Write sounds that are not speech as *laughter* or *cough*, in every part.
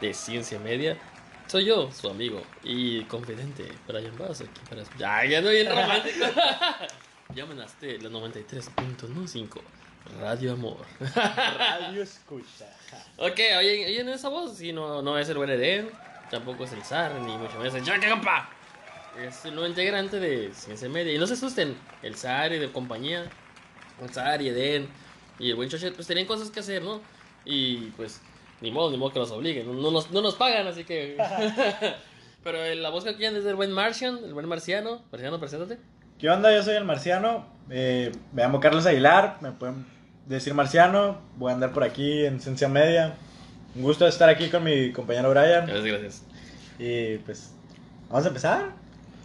de ciencia media. Soy yo, su amigo y confidente, Brian Bass, aquí para... Ya, ya no bien romántico. *laughs* Llamen a este, la 93.5, Radio Amor. Radio escucha. *laughs* ok, oye, oye, esa voz, sí, no, no es el buen Eden, tampoco es el zar, ni mucho menos el Jack compa. Es el nuevo integrante de Ciencia Media. Y no se asusten, el zar y de compañía, el zar y Eden y el buen Chochet, pues tenían cosas que hacer, ¿no? Y pues, ni modo, ni modo que los obliguen, no, no nos, no nos pagan, así que... *laughs* *laughs* Pero eh, la voz que quieren es del buen Martian, el buen Marciano. Marciano, preséntate. ¿Qué onda? Yo soy el Marciano. Eh, me llamo Carlos Aguilar. Me pueden decir Marciano. Voy a andar por aquí en Ciencia Media. Un gusto estar aquí con mi compañero Brian. Gracias, gracias. Y pues, vamos a empezar.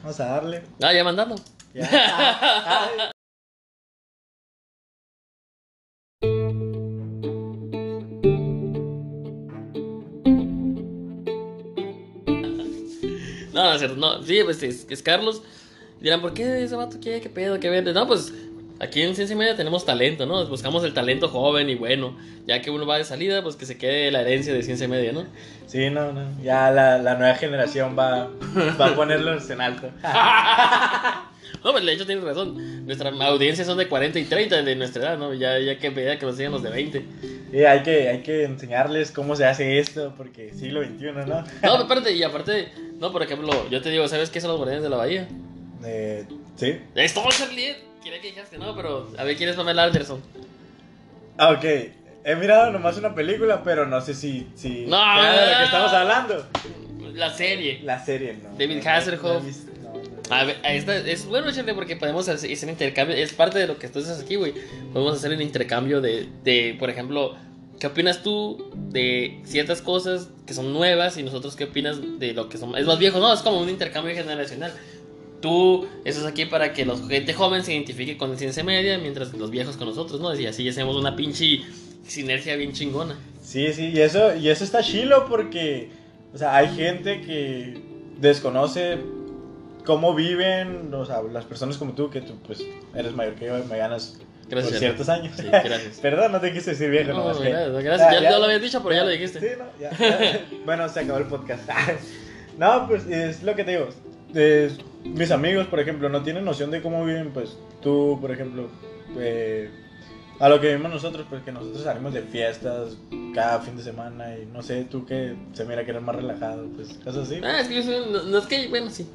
Vamos a darle. Ah, ya mandando. Ya. *laughs* Ah, ah. No, no es cierto, no. Sí, pues es, es Carlos. Dirán, ¿por qué ese vato qué? ¿Qué pedo? ¿Qué vende? No, pues aquí en Ciencia y Media tenemos talento, ¿no? Buscamos el talento joven y bueno. Ya que uno va de salida, pues que se quede la herencia de Ciencia y Media, ¿no? Sí, no, no. Ya la, la nueva generación va, va a ponerlos en alto. *laughs* No, pues de hecho tienes razón. Nuestra audiencia son de 40 y 30 de nuestra edad, ¿no? Ya, ya que veía que nos sigan los de 20. Y hay que, hay que enseñarles cómo se hace esto, porque siglo XXI, ¿no? No, espérate, y aparte, no, por ejemplo, yo te digo, ¿sabes qué son los guardianes de la bahía? Eh, sí. Es todo, Charlie. Quería que dijeras que no, pero a ver quién es Pamela Anderson. Ah, ok. He mirado nomás una película, pero no sé si. si No, era de lo no. que estamos hablando. La serie. La serie, ¿no? David No, Hasselhoff. A es bueno, Charlie, porque podemos hacer ese intercambio. Es parte de lo que tú haces aquí, güey. Podemos hacer el intercambio de, de, por ejemplo, ¿qué opinas tú de ciertas cosas que son nuevas y nosotros qué opinas de lo que son es más viejo? No, es como un intercambio generacional. Tú estás aquí para que la gente joven se identifique con la ciencia media, mientras los viejos con nosotros, ¿no? Y así hacemos una pinche sinergia bien chingona. Sí, sí, y eso, y eso está chilo porque, o sea, hay gente que desconoce cómo viven, o sea, las personas como tú, que tú, pues, eres mayor que yo, me ganas Gracias. por ciertos años. Sí, *laughs* gracias. Perdón, no te quise decir viejo, No, nomás que- gracias, gracias. Ah, Ya- ya lo habías dicho, pero ya lo dijiste. Sí, no, ya, ya. *laughs* bueno, se acabó el podcast. *laughs* no, pues es lo que te digo. Es- mis amigos, por ejemplo, no tienen noción de cómo viven, pues tú, por ejemplo, eh, a lo que vivimos nosotros, pues que nosotros salimos de fiestas cada fin de semana y no sé, tú que se mira que eres más relajado, pues cosas así. Ah, es que yo soy- no, no es que, bueno, sí.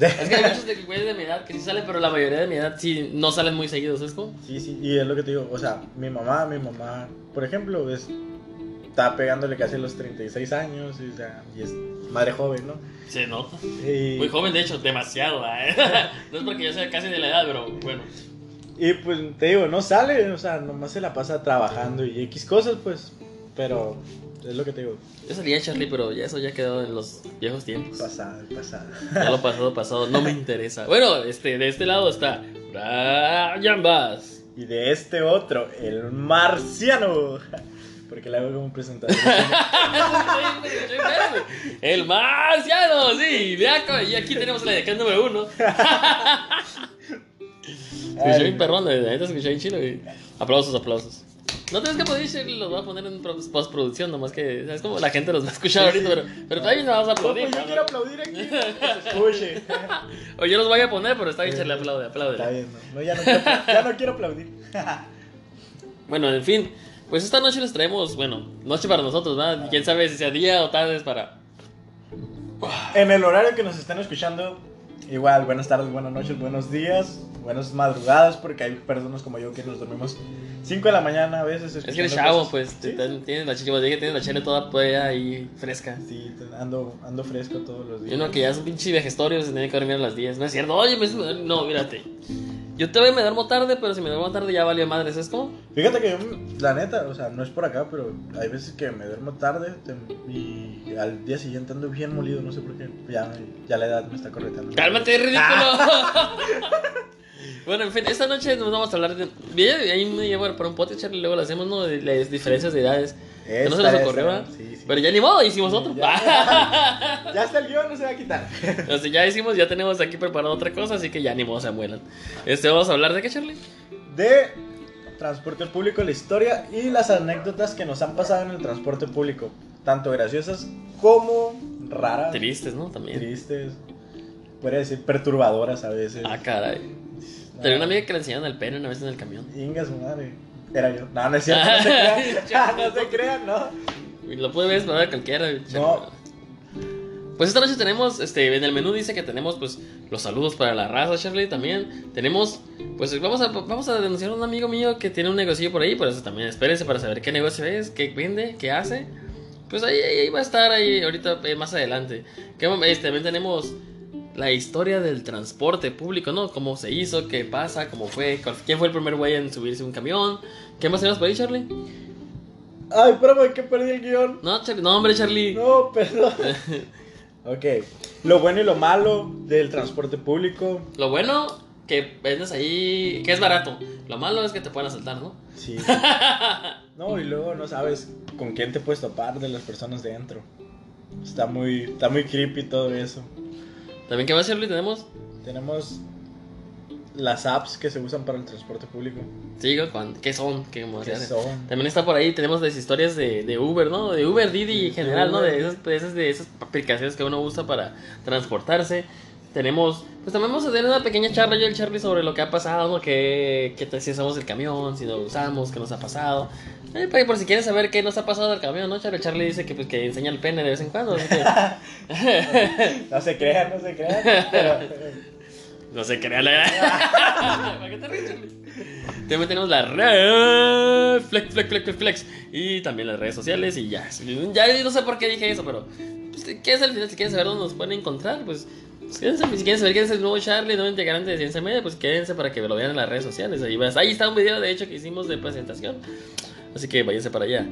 Es que hay muchos de güeyes de mi edad que sí salen, pero la mayoría de mi edad sí no salen muy seguidos, ¿sabes cómo? Sí, sí, y es lo que te digo, o sea, mi mamá, mi mamá, por ejemplo, es, está pegándole casi a los 36 años, y, o sea, y es madre joven, ¿no? Se nota. Y, Muy joven, de hecho, demasiado, ¿eh? *laughs* No es porque yo sea casi de la edad, pero bueno. y pues te digo, no sale, o sea, nomás se la pasa trabajando y X cosas, pues, pero es lo que te digo, Yo salía Charlie, pero ya eso ya quedó en los viejos tiempos. pasada, pasada. Ya lo pasado, pasado, no me interesa. Bueno, este, de este lado está Brian Bass. Y de este otro, el marciano. Porque le hago como presentador. *laughs* El marciano, sí. Y aquí tenemos la de acá número uno. *laughs* Escuché bien perrón, de neta escuché bien chido. güey. Aplausos, aplausos. No tienes que poder decir, los voy a poner en pro- postproducción, nomás que es como la gente los va a escuchar ahorita, pero, pero nos vamos a No, aplaudir. pues yo ¿no? quiero aplaudir aquí. que se escuche. O yo los voy a poner, pero está bien, Charlie, aplaude, aplaude. Está bien, no, no, ya, no quiero, ya no quiero aplaudir. *laughs* Bueno, en fin, pues esta noche les traemos, bueno, noche para nosotros, ¿verdad? Quién sabe si sea día o tarde es para. En el horario que nos están escuchando, igual, buenas tardes, buenas noches, buenos días, buenas madrugadas, porque hay personas como yo que nos dormimos 5 de la mañana a veces. Es que eres chavo, cosas. pues, Sí, tienes la chica, tienes la chile toda pues, ahí fresca. sí, ando, ando fresco todos los Y días. uno que ya es un pinche vejestorio se tiene que dormir a las 10. No es cierto, oye, me- no, mírate. Yo todavía me duermo tarde, pero si me duermo tarde ya valió madre, ¿sabes cómo? Fíjate que yo, la neta, o sea, no es por acá, pero hay veces que me duermo tarde te- y al día siguiente ando bien molido, no sé por qué. Ya, ya la edad me está correteando. ¡Cálmate, ridículo! *laughs* bueno, en fin, esta noche nos vamos a hablar de. Ahí me llevo para un podcast, Charlie, luego lo hacemos, ¿no? De las diferencias de edades. Que no se nos ocurrió, ¿verdad? Sí, sí. Pero ya ni modo, hicimos otro. Ya, ya está el guion, no se va a quitar. *laughs* Sea, ya hicimos, ya tenemos aquí preparado otra cosa, así que ya ni modo se muelan. Este, vamos a hablar de qué, Charlie? De transporte público, la historia y las anécdotas que nos han pasado en el transporte público. tanto graciosas como raras. Tristes, ¿no? También. Tristes. Podría decir perturbadoras a veces. Ah, caray. Tenía una amiga que le enseñaban el pene una vez en el camión. Inga su madre. Era yo. No, no es cierto. No se *laughs* *laughs* crean. no se crean, no. Lo puede ver para cualquiera. No. Pues esta noche tenemos, este, en el menú dice que tenemos, pues, los saludos para la raza, Shirley, también. Tenemos, pues, vamos a, vamos a denunciar a un amigo mío que tiene un negocio por ahí, por eso también espérense para saber qué negocio es, qué vende, qué hace. Pues ahí, ahí, ahí va a estar, ahí, ahorita, eh, más adelante. Que, este, también tenemos la historia del transporte público, ¿no? Cómo se hizo, qué pasa, cómo fue, quién fue el primer güey en subirse un camión. ¿Qué más tenemos por ahí, Charlie? Ay, espérame, que perdí el guion. No, Charlie, no, hombre, Charlie. No, perdón. *laughs* ok. Lo bueno y lo malo del transporte público. Lo bueno, que vendes ahí, que es barato. Lo malo es que te pueden asaltar, ¿no? Sí. *laughs* No, y luego no sabes con quién te puedes topar de las personas dentro. Está muy, está muy creepy todo eso. También, ¿qué más, Charlie? Tenemos. Tenemos las apps que se usan para el transporte público. Sí, Juan, ¿qué son? ¿Qué, ¿Qué son? También está por ahí, tenemos las historias de, de Uber, ¿no? De Uber, Didi en general, ¿no? De esas, de esas, de esas aplicaciones que uno usa para transportarse. Tenemos, pues también vamos a tener una pequeña charla yo y el Charlie sobre lo que ha pasado, ¿no? Que, que si usamos el camión, si no lo usamos, qué nos ha pasado. Eh, por, por si quieren saber qué nos ha pasado del camión, ¿no? Charlie, Charlie dice que, pues, que enseña el pene de vez en cuando. así que- *laughs* No se crean, no se crean. pero- No se crea la. *laughs* ¿Para qué te ríes, Charlie? También tenemos la red. Flex, flex, flex, flex, flex. Y también las redes sociales. Y ya. Ya no sé por qué dije eso, pero. Pues, ¿Qué es al final? Si quieren saber dónde nos pueden encontrar, pues. pues, quédense, si quieren saber quién es el nuevo Charlie, nuevo integrante de Ciencia Media, pues quédense para que lo vean en las redes sociales. Ahí, vas- ahí está un video, de hecho, que hicimos de presentación. Así que váyanse para allá.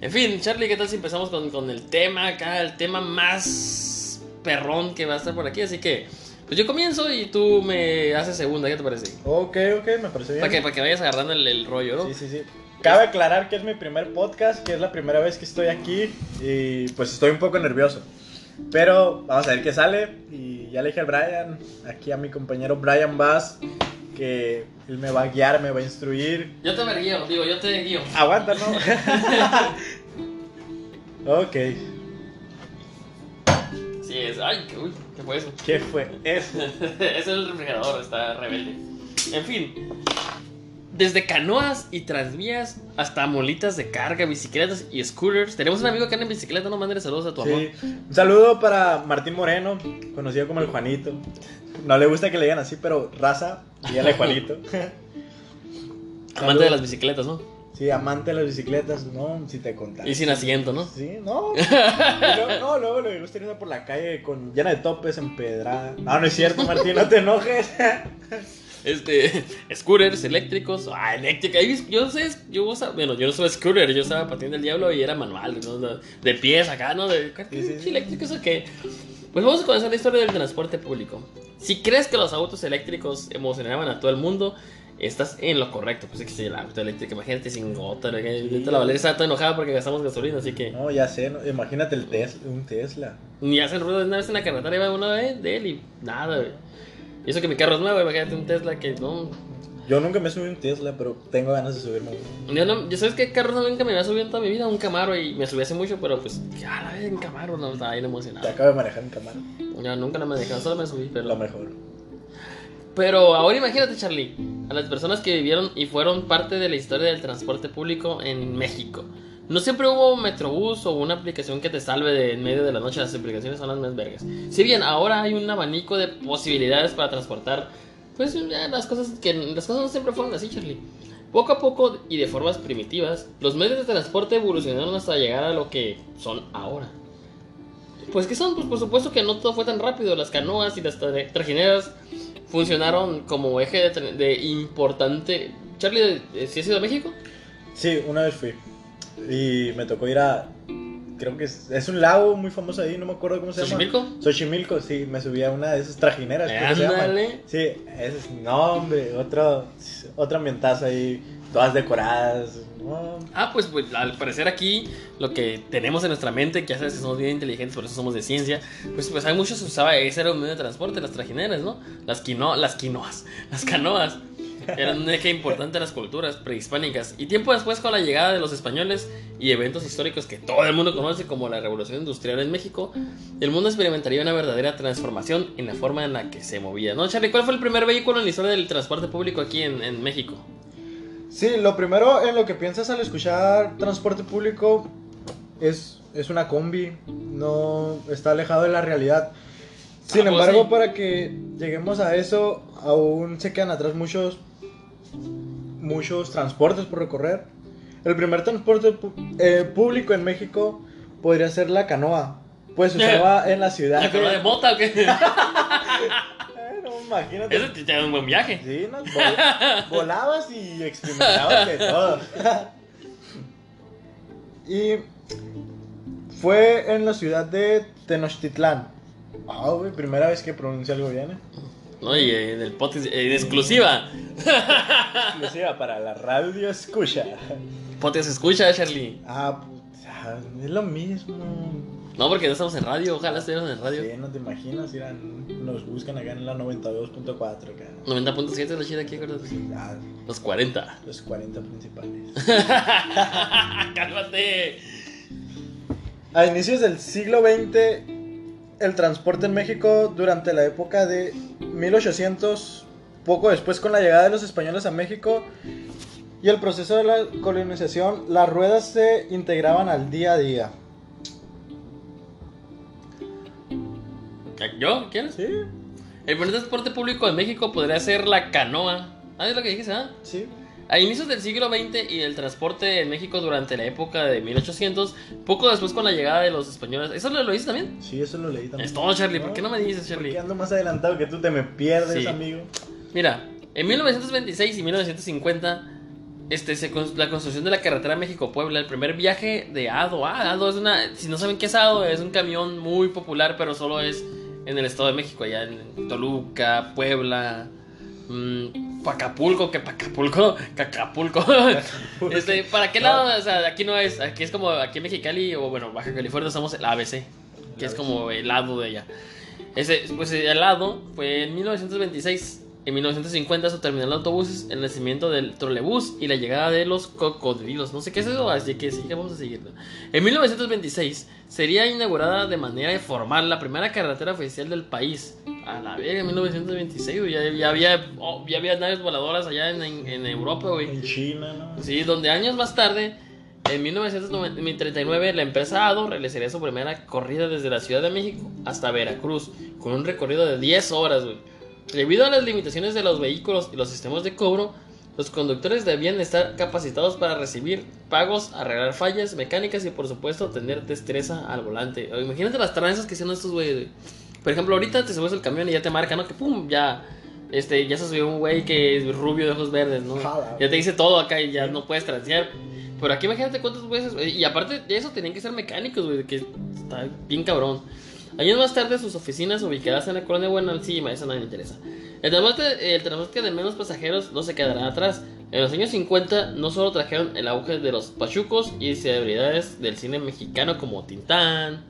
En fin, Charlie, ¿qué tal si empezamos con, con el tema acá? El tema más perrón que va a estar por aquí. Así que, pues yo comienzo y tú me haces segunda. ¿Qué te parece? Ok, ok, me parece bien. Para que, para que vayas agarrando el, el rollo, ¿no? Sí, sí, sí. Cabe aclarar que es mi primer podcast, que es la primera vez que estoy aquí y pues estoy un poco nervioso. Pero vamos a ver qué sale y ya le dije al Brian, aquí a mi compañero Brian Bass, que él me va a guiar, me va a instruir. Yo te guío, digo, yo te guío. Aguanta, ¿no? *laughs* ok, Sí, es. Ay, qué- uy, ¿qué fue eso? ¿qué fue eso? *laughs* es el refrigerador, está rebelde. En fin. Desde canoas y transvías hasta molitas de carga, bicicletas y scooters. Tenemos un amigo que anda en bicicleta, no mandes saludos a tu amor. Sí. Un saludo para Martín Moreno, conocido como el Juanito. No le gusta que le digan así, pero raza, dígale Juanito. *laughs* Amante de las bicicletas, ¿no? Sí, amante de las bicicletas, no, si te contas. Y sin asiento, ¿no? Sí, no. *laughs* Y luego- no, luego le gusta ir por la calle con llena de topes, empedrada. No, no es cierto, Martín, no te enojes. *laughs* Este, scooters eléctricos, ah, eléctrica. Yo sé, yo usaba, bueno, yo no soy scooter, yo usaba patín del diablo y era manual, ¿no? De- pies acá, ¿no? De, Sí, sí, sí. eléctrico, eso qué. Pues vamos a comenzar la historia del transporte público. Si crees que los autos eléctricos emocionaban a todo el mundo, estás en lo correcto. Pues es que si el auto eléctrico, imagínate sin gota, la Valeria está toda enojada porque gastamos gasolina, así que No, ya sé, no, imagínate el Tesla, un Tesla. ni hacen ruido de una vez en la carretera iba una vez de él y nada, güey. Y eso que mi carro es nuevo, imagínate un Tesla que no, Yo nunca me subí un Tesla, pero tengo ganas de subirme. Yo, no, yo sabes qué carro no nunca me había subido en toda mi vida, un Camaro y me subí hace mucho, pero pues ya la vez en Camaro no estaba bien Te emocionado. acabo de manejar en cámara. Yo nunca la manejé, solo me subí, Lo pero mejor. Pero ahora imagínate, Charlie, a las personas que vivieron y fueron parte de la historia del transporte público en México. No siempre hubo Metrobús o una aplicación que te salve de en medio de la noche, las aplicaciones son las más vergas. Si bien ahora hay un abanico de posibilidades para transportar, pues ya las cosas que las cosas no siempre fueron así, Charlie. Poco a poco y de formas primitivas, los medios de transporte evolucionaron hasta llegar a lo que son ahora. Pues que son, pues por supuesto que no todo fue tan rápido. Las canoas y las tra- trajineras funcionaron como eje de, de importante. Charlie, ¿eh, ¿sí has ido a México? Sí, una vez fui. Y me tocó ir a. Creo que es, es un lago muy famoso ahí, no me acuerdo cómo se llama. ¿Xochimilco? Xochimilco, sí, me subí a una de esas trajineras. Ándale. Sí, ese es, no, hombre, otro, otro ambientazo ahí, todas decoradas. No, Ah, pues, pues, al parecer aquí lo que tenemos en nuestra mente, que ya sabes que somos bien inteligentes, por eso somos de ciencia, pues, pues hay muchos que usaba, ese era un medio de transporte, las trajineras, ¿no? Las, quino, las quinoas, las canoas. Era un eje importante de las culturas prehispánicas. Y tiempo después, con la llegada de los españoles y eventos históricos que todo el mundo conoce como la Revolución Industrial en México, el mundo experimentaría una verdadera transformación en la forma en la que se movía. ¿No, Charlie? ¿Cuál fue el primer vehículo en la historia del transporte público aquí en, en México? Sí, lo primero en lo que piensas al escuchar transporte público es, es una combi, no está alejado de la realidad. Sin Ah, pues embargo, sí. para que lleguemos a eso, aún se quedan atrás muchos, muchos transportes por recorrer. El primer transporte eh, público en México podría ser la canoa, pues se usaba en la ciudad. ¿La canoa de mota o qué? *laughs* Eh, no, imagínate. Eso te da un buen viaje. Sí, ¿no? Vol- volabas y experimentabas de todo. *laughs* y fue en la ciudad de Tenochtitlán. Ah, primera vez que pronuncio algo bien. ¿eh? No, y en el podcast, en exclusiva. Exclusiva para la radio escucha. Podcast escucha, Charlie. Ah, puta, es lo mismo. No, porque no estamos en radio. Ojalá estuviéramos en radio. Sí, no te imaginas, irán, nos buscan acá en la 92.4 acá. 90.7 es la chida aquí, acuérdate. Ah, Los 40. los 40 principales. *laughs* Cálmate. A inicios del siglo XX, el transporte en México durante la época de 1800, poco después con la llegada de los españoles a México y el proceso de la colonización, las ruedas se integraban al día a día. ¿Yo? ¿Quieres? ¿Sí? El primer transporte público de México podría ser la canoa. Ah, es lo que dijiste, ¿ah? Sí. A inicios del siglo XX y el transporte en México durante la época de 1800, poco después con la llegada de los españoles. ¿Eso lo, dices también? Sí, eso lo leí también. Es todo, Charlie. ¿Por qué no me dices, Porque Charlie? ando más adelantado que tú te me pierdes, Sí. amigo. Mira, en 1926 y 1950, este, se la construcción de la carretera México-Puebla, el primer viaje de ADO. Ah, ADO es una. Si no saben qué es ADO, es un camión muy popular, pero solo es en el Estado de México, allá en Toluca, Puebla, mm, Acapulco, que Acapulco, Cacapulco. este, ¿Para qué lado? O sea, aquí no es. Aquí es como aquí en Mexicali o bueno, Baja California somos el ABC, que es como el lado de allá. Ese, pues el lado fue en 1926. En 1950 su terminal de autobuses, el nacimiento del trolebús y la llegada de los cocodrilos. No sé qué es eso, así que sí vamos a seguirlo. En 1926 sería inaugurada de manera formal la primera carretera oficial del país. A la verga, en 1926, güey, ya, ya había, oh, ya había naves voladoras allá en, en- en Europa, güey. En China, ¿no? Sí, donde años más tarde, en 1939, la empresa ADO realizaría su primera corrida desde la Ciudad de México hasta Veracruz, con un recorrido de 10 horas, güey. Debido a las limitaciones de los vehículos y los sistemas de cobro, los conductores debían estar capacitados para recibir pagos, arreglar fallas mecánicas y, por supuesto, tener destreza al volante. Imagínate las tranzas que hicieron estos güeyes, güey. Por ejemplo, ahorita te subes al camión y ya te marca, ¿no? Que pum, ya. Este, ya se subió un güey que es rubio de ojos verdes, ¿no? Jala. Ya te dice todo acá y ya no puedes transear. Pero aquí imagínate cuántas veces. Y aparte de eso, tenían que ser mecánicos, güey. Que está bien cabrón. Años más tarde, sus oficinas ubicadas en la colonia Buenalcima, eso no me interesa. El transporte, el transporte de menos pasajeros no se quedará atrás. En los años 50 no solo trajeron el auge de los pachucos y celebridades del cine mexicano como Tintán,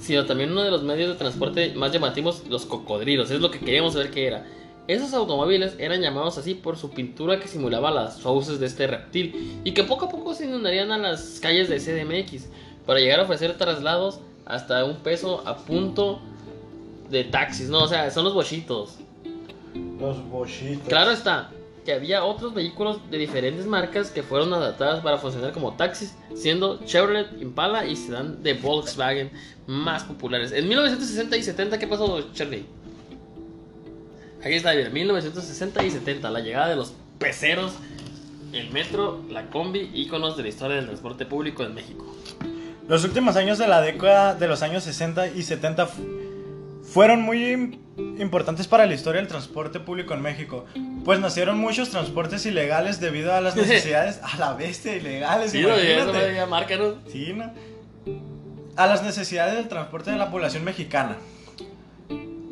sino también uno de los medios de transporte más llamativos, los cocodrilos. Es lo que queríamos saber qué era. Esos automóviles eran llamados así por su pintura que simulaba las fauces de este reptil y que poco a poco se inundarían a las calles de CDMX para llegar a ofrecer traslados hasta un peso a punto de taxis. No, o sea, son los bochitos. Los bochitos. Claro está que había otros vehículos de diferentes marcas que fueron adaptadas para funcionar como taxis, siendo Chevrolet Impala y sedán de Volkswagen más populares. En 1960 y 70, ¿qué pasó, Charlie? Aquí está, bien, 1960 y 70, la llegada de los peceros, el metro, la combi, íconos de la historia del transporte público en México. Los últimos años de la década de los años 60 y 70 fu- fueron muy im- importantes para la historia del transporte público en México, pues nacieron muchos transportes ilegales debido a las *laughs* necesidades a la bestia ilegales. Sí, eso imagínate. ya marca, ¿no? Sí, ¿no? A las necesidades del transporte de la población mexicana.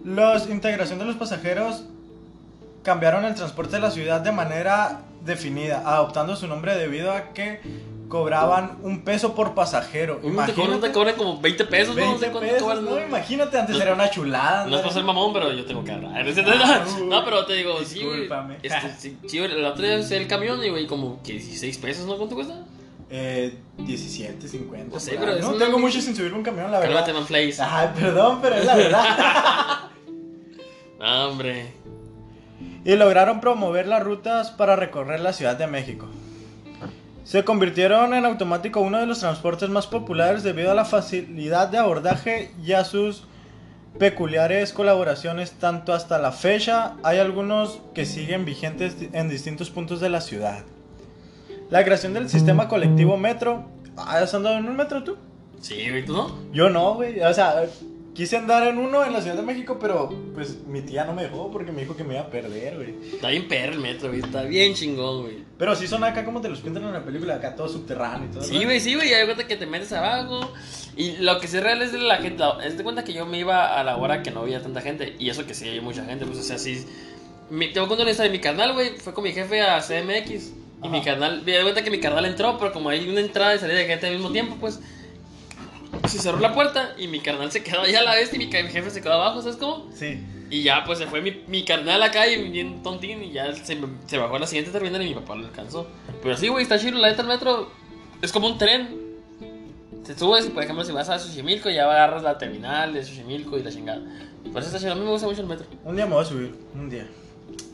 La integración de los pasajeros cambiaron el transporte de la ciudad de manera definida, adoptando su nombre debido a que cobraban un peso por pasajero. Un te cobran, te cobran como 20 pesos, ¿no? No 20 sé cuánto pesos, cobran. no, imagínate, antes No- era una chulada. No es por ser mamón, pero yo tengo que ahorrar. *laughs* No, pero te digo, sí, güey. Discúlpame. Este, *laughs* sí, el otro día usé el camión y, güey, como que 16 pesos, ¿no? ¿Cuánto cuesta? Eh, 17, 50. No sé, pero es No una- tengo mucho sin subirme un camión, la Cálmate, verdad. man, Flays. Ay, perdón, pero es la verdad. *laughs* No, hombre. y lograron promover las rutas para recorrer la Ciudad de México. Se convirtieron en automático uno de los transportes más populares debido a la facilidad de abordaje y a sus peculiares colaboraciones tanto hasta la fecha hay algunos que siguen vigentes en distintos puntos de la ciudad. La creación del sistema colectivo metro. Ah, ¿Has andado en un metro tú? Sí, güey, ¿tú no? Yo no, güey. O sea, quise andar en uno en la Ciudad de México, pero pues mi tía no me dejó porque me dijo que me iba a perder, güey. Está bien perro el metro, güey. Está bien chingón, güey. Pero sí son acá como te los pintan en la película, acá todo subterráneo y todo. Sí, güey, sí, güey. Ya de cuenta que te metes abajo. Y lo que sí es real es de la gente. Es de cuenta que yo me iba a la hora que no había tanta gente. Y eso que sí hay mucha gente, pues, o sea, sí. Mi, te voy a contar una historia. Mi carnal, güey, fue con mi jefe a CMX. Y Ajá. mi carnal, me di cuenta que mi carnal entró, pero como hay una entrada y salida de gente al mismo tiempo, pues. Se cerró la puerta y mi carnal se quedó allá a la vez y mi, mi jefe se quedó abajo, ¿sabes cómo? Sí. Y ya, pues se fue mi, mi carnal acá y bien tontín y ya se, se bajó a la siguiente terminal y mi papá lo alcanzó. Pero sí, güey, está chido, la neta el metro es como un tren. Te subes y, por ejemplo, si vas a Xochimilco ya agarras la terminal de Xochimilco y la chingada. Por eso está chido, a mí me gusta mucho el metro. Un día me voy a subir, un día.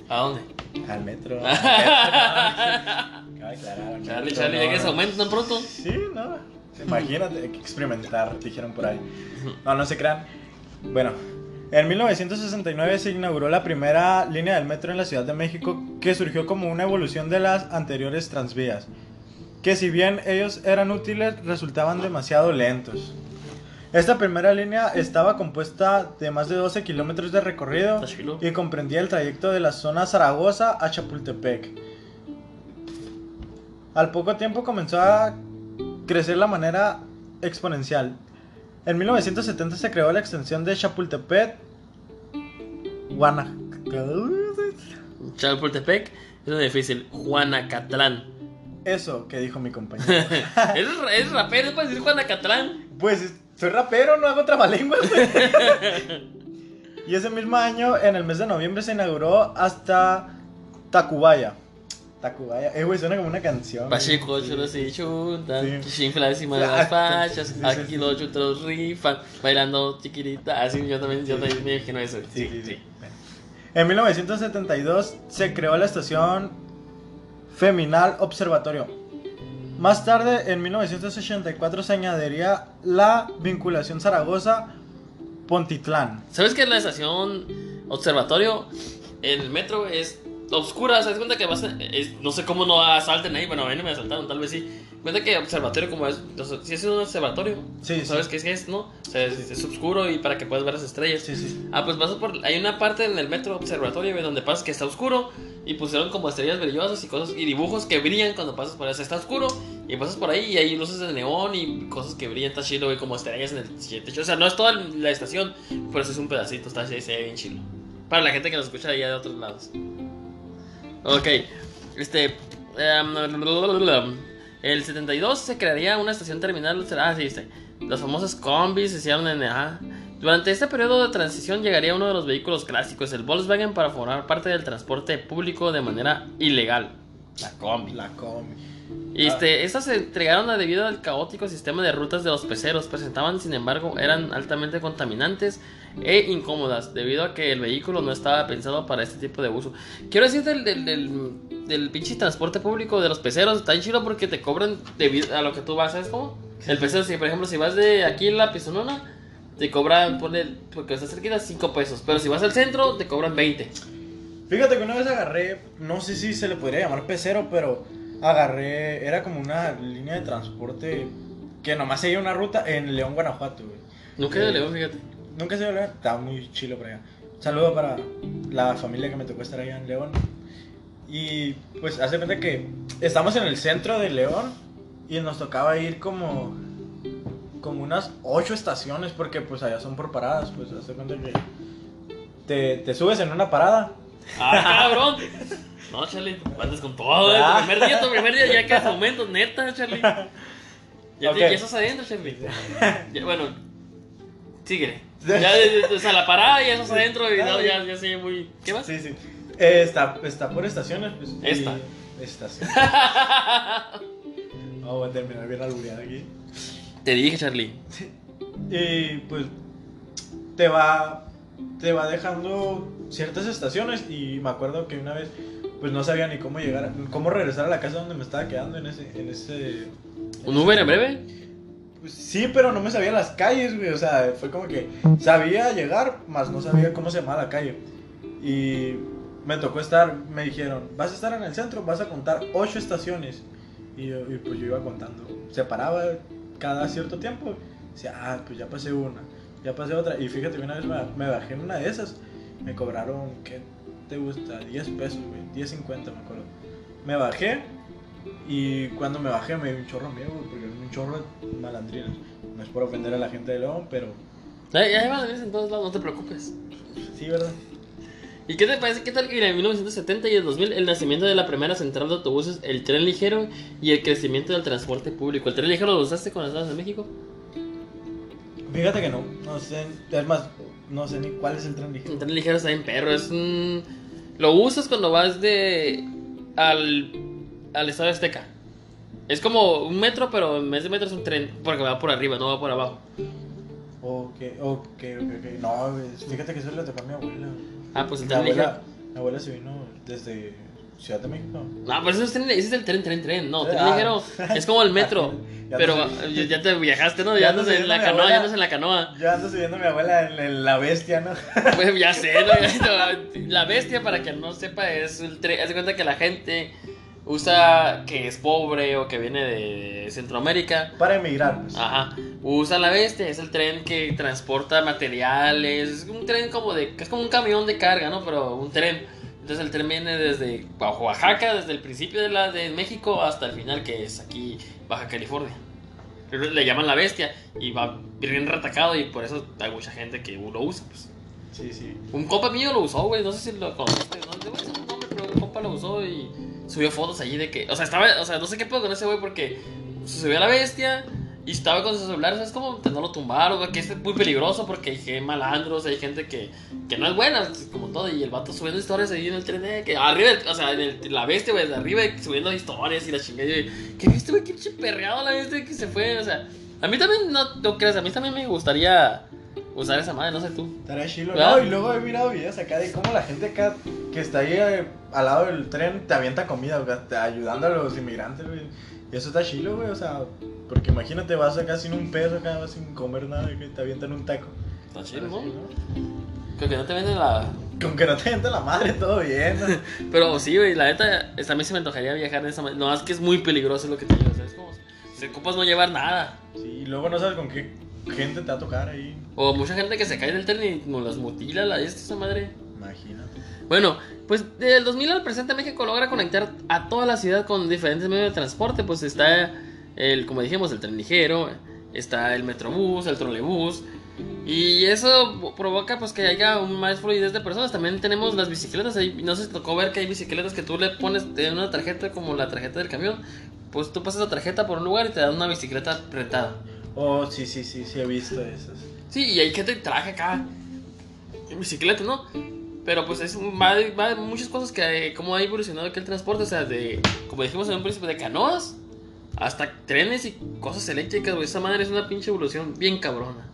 ¿A dónde? Al metro. *laughs* Cabe aclarar, al Charlie, metro, Charlie, no, ya que se no. aumenta tan pronto. Sí, no. Imagínate, experimentar, dijeron por ahí. No, no se crean. Bueno, en 1969 se inauguró la primera línea del metro en la Ciudad de México que surgió como una evolución de las anteriores transvías. Que si bien ellos eran útiles, resultaban demasiado lentos. Esta primera línea estaba compuesta de más de 12 kilómetros de recorrido y comprendía el trayecto de la zona Zaragoza a Chapultepec. Al poco tiempo comenzó a crecer la manera exponencial. En 1970 se creó la extensión de Chapultepec. Chapultepec es muy difícil. Juanacatlán. Eso que dijo mi compañero. *laughs* ¿Es, es rapero, puedes decir Juanacatlán. Pues soy rapero, no hago trabalenguas. *laughs* y ese mismo año, en el mes de noviembre, se inauguró hasta Tacubaya. Tacubaya, eh, güey, suena como una canción. Pacheco, chulos y chuntan, Sí. chinfla encima de Ah, las fachas, sí, sí, aquí sí. los chutros rifan, bailando chiquitita, así yo también, yo también me imagino eso. Sí, sí, sí. En 1972 se creó la estación Feminal Observatorio. Más tarde, en 1984, se añadiría la vinculación Zaragoza-Pontitlán. ¿Sabes que la estación observatorio el metro es oscura? ¿Sabes cuenta que vas a- es- no sé cómo no asalten ahí? Bueno, a mí no me asaltaron, tal vez sí. Cuenta que observatorio como es, o sea, si es un observatorio, Sí, sí. ¿sabes qué es, es, no? O sea, es, es oscuro y para que puedas ver las estrellas. Sí, sí. Ah, pues pasas por. Hay una parte en el metro observatorio donde pasas que está oscuro y pusieron como estrellas brillosas y cosas y dibujos que brillan cuando pasas por eso. Está oscuro y pasas por ahí y hay luces de neón y cosas que brillan. Está chido, güey, como estrellas en el techo. O sea, no es toda la estación, pero eso es un pedacito. Está se ve bien chido. Para la gente que nos escucha allá de otros lados. Ok, este. em, el 72 se crearía una estación terminal. Ah, sí, este. Las famosas combis se hicieron en. ah, durante este periodo de transición llegaría uno de los vehículos clásicos, el Volkswagen, para formar parte del transporte público de manera ilegal. La combi. La combi. Y este, estas se entregaron a- debido al caótico sistema de rutas de los peceros. Presentaban, sin embargo, eran altamente contaminantes e incómodas, debido a que el vehículo no estaba pensado para este tipo de uso. Quiero decir del, del, del, del pinche transporte público de los peceros, está chido porque te cobran debido a lo que tú vas, ¿sabes cómo? El pecero, si por ejemplo, si vas de aquí a la pisonona, te cobran, ponle, porque estás cerquita, 5 pesos. Pero si vas al centro, te cobran 20. Fíjate que una vez agarré, no sé si se le podría llamar pecero, pero agarré, era como una línea de transporte que nomás seguía una ruta en León, Guanajuato, güey. Nunca he ido a León, fíjate. Nunca se León, estaba muy chilo por allá. Saludo para la familia que me tocó estar allá en León. Y pues hace cuenta que estamos en el centro de León y nos tocaba ir como como unas ocho estaciones porque pues allá son por paradas, pues hace cuenta que te, te subes en una parada ¡Ah, cabrón! No, Charlie, andas con todo. ¿eh? Ah. Tu primer día, tu primer día, ya que es momento, neta, Charlie. Ya, Ok. te, ya estás adentro, Charlie. Ya, bueno, síguele. Ya, o sea, la parada ya estás adentro y no, ya, ya se muy. ¿Qué más? Sí, sí. Eh, está, está por estaciones, pues. y- Esta. Estación. *laughs* Vamos a terminar bien albureado aquí. Te dije, Charlie. Y pues te va te va dejando ciertas estaciones y me acuerdo que una vez pues no sabía ni cómo llegar, cómo regresar a la casa donde me estaba quedando en ese en ese ¿Un Uber en breve? Pues sí, pero no me sabía las calles, güey, o sea, fue como que sabía llegar, más no sabía cómo se llamaba la calle. Y me tocó estar, me dijeron, vas a estar en el centro, vas a contar ocho estaciones. Y, pues yo iba contando, se paraba cada cierto tiempo, decía, ah, pues ya pasé una, ya pasé otra. Y fíjate, una vez me, me bajé en una de esas, me cobraron, ¿qué te gusta? 10 pesos, güey, 10.50 me acuerdo. Me bajé y cuando me bajé me dio un chorro miedo, porque chorro de malandrines. No es por ofender a la gente de León, pero van a venir en todos lados, no te preocupes. sí, ¿verdad? ¿Y qué te parece? ¿Qué tal que en el 1970 y el 2000 el nacimiento de la primera central de autobuses, el tren ligero y el crecimiento del transporte público? ¿El tren ligero lo usaste cuando estabas en México? Fíjate que no, no sé, es más, no sé ni cuál es el tren ligero. El tren ligero está en perro, es un... Lo usas cuando vas de... al... al Estado Azteca. Es como un metro, pero en vez de metro es un tren, porque va por arriba, no va por abajo. Ok, ok, ok, ok. No, fíjate que eso le tocó a mi abuela. Ah, pues el Mi tren ligero. abuela, mi abuela se vino desde Ciudad de México. No, pero ese es, tren, ese es el tren, tren, tren. No, tren Ah. ligero es como el metro. *laughs* Ya pero no ya, ya te viajaste, ¿no? Ya Ya andas en la mi canoa, ya andas en la canoa. Yo ando subiendo a mi abuela en, en la bestia, ¿no? *laughs* Pues ya sé, ¿no? *laughs* La bestia, para quien no sepa, es el tren. Haz de cuenta que la gente usa que es pobre o que viene de Centroamérica. Para emigrar, pues. Ajá, usa la bestia, es el tren que transporta materiales, es un tren como de, es como un camión de carga, ¿no? Pero un tren. Entonces el tren viene desde Oaxaca, desde el principio de la de México hasta el final, que es aquí Baja California. Le llaman la bestia y va bien retacado y por eso hay mucha gente que lo usa, pues. Sí, sí. Un compa mío lo usó, güey. No sé si lo conociste. No decir su nombre, pero un compa lo usó y subió fotos allí de que. O sea, estaba. O sea, no sé qué pedo con ese güey porque se subió a la bestia y estaba con su celular. ¿Sabes cómo? No lo tumbaron, que es muy peligroso porque hay malandros, hay gente que, que no es buena, como todo. Y el vato subiendo historias ahí en el tren. eh, que arriba, o sea, en el- la bestia, güey, de arriba subiendo historias y la chingada. ¿Qué viste, güey? Qué perreado la bestia que se fue. O sea, a mí también, no, no creas, a mí también me gustaría usar esa madre, no sé tú. Estaría chilo. No, y luego he mirado videos acá de cómo la gente acá que está ahí eh, al lado del tren te avienta comida, güey, te- ayudando a los inmigrantes, güey. Y eso está chilo, güey, o sea, porque imagínate, vas acá sin un peso, acá vas sin comer nada, y que te avientan un taco. Está chido, ¿no? Creo que no te venden la. Con que no te avienten la madre, todo bien. ¿no? *laughs* Pero sí, güey, la neta, a mí se me antojaría viajar de esa manera. No, es que es muy peligroso lo que te digo, ¿sabes? Como, si ocupas no llevar nada. Sí, y luego no sabes con qué gente te va a tocar ahí. O mucha gente que se cae del tren y nos las mutila, la esta esa madre. Imagínate. Bueno, pues del 2000 al presente México logra conectar a toda la ciudad con diferentes medios de transporte. Pues está el, como dijimos, el tren ligero, está el metrobús, el trolebús. Y eso provoca pues que haya un más fluidez de personas. También tenemos las bicicletas. Ahí, no sé si tocó ver que hay bicicletas que tú le pones en una tarjeta como la tarjeta del camión. Pues tú pasas la tarjeta por un lugar y te dan una bicicleta rentada. Oh, sí, sí, sí, sí he visto esas. Sí, y hay gente que traje acá en bicicleta, ¿no? Pero pues es va, va de muchas cosas que eh, cómo ha evolucionado aquí el transporte, o sea, de como dijimos en un principio de canoas hasta trenes y cosas eléctricas, güey, esa madre es una pinche evolución bien cabrona.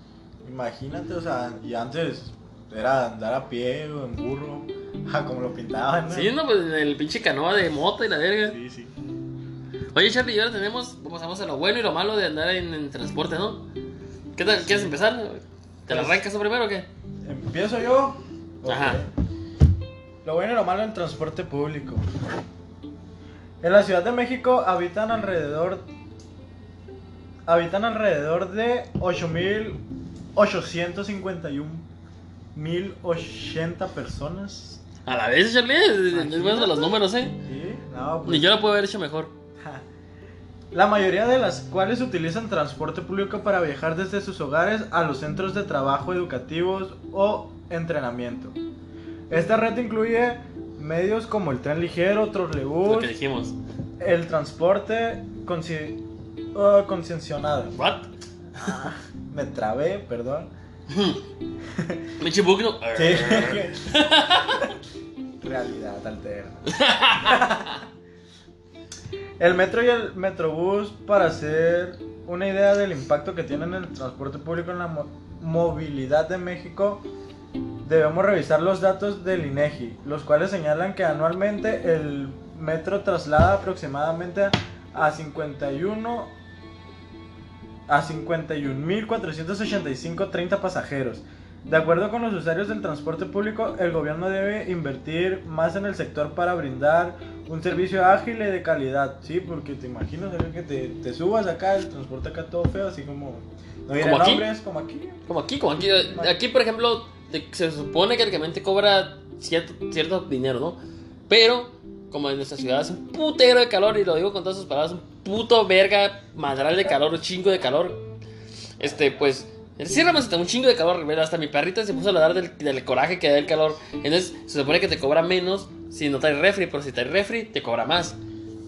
Imagínate, o sea, y antes era andar a pie o en burro, *laughs* ah, como lo pintaban, ¿no? Sí, no, pues el pinche canoa de moto y la verga. Sí, sí. Oye, Charlie, y ahora tenemos, pasamos a lo bueno y lo malo de andar en, en transporte, ¿no? ¿Qué tal? ¿Quieres empezar? ¿Te la Pues- arrancas primero o qué? ¿Empiezo yo? Ok. Ajá. Lo bueno y lo malo en transporte público. En la Ciudad de México habitan alrededor habitan alrededor de 8.851.080 personas. A la vez, Charlie, es bueno de los números, ¿eh? Sí, no, pues, Ni yo lo puedo haber hecho mejor. La mayoría de las cuales utilizan transporte público para viajar desde sus hogares a los centros de trabajo educativos o entrenamiento. Esta red incluye medios como el tren ligero, Lo trolebús, que dijimos. el transporte consci- ah, concesionado. ¿What? Me trabé, perdón. *laughs* Michi Bugno. Sí. *laughs* *laughs* Realidad alterna. El metro y el metrobús, para hacer una idea del impacto que tienen en el transporte público en la mo- movilidad de México, debemos revisar los datos del INEGI, los cuales señalan que anualmente el metro traslada aproximadamente a 51 a 51.485 30 pasajeros. De acuerdo con los usuarios del transporte público, el gobierno debe invertir más en el sector para brindar un servicio ágil y de calidad. Sí, porque te imaginas ¿sabes? que te, te subas acá, el transporte acá todo feo, así como... No ¿Como aquí? nombres, como aquí. Como aquí, como aquí. Aquí, por ejemplo, se supone que el camión cobra cierto, cierto dinero, ¿no? Pero, como en nuestra ciudad hace un putero de calor, y lo digo con todas sus palabras, un puto verga madral de calor, un chingo de calor. Este, pues, sí, realmente un chingo de calor. Hasta mi perrita se puso a ladrar del, del coraje que da el calor. Entonces, se supone que te cobra menos si no traes refri, pero si traes refri, te cobra más.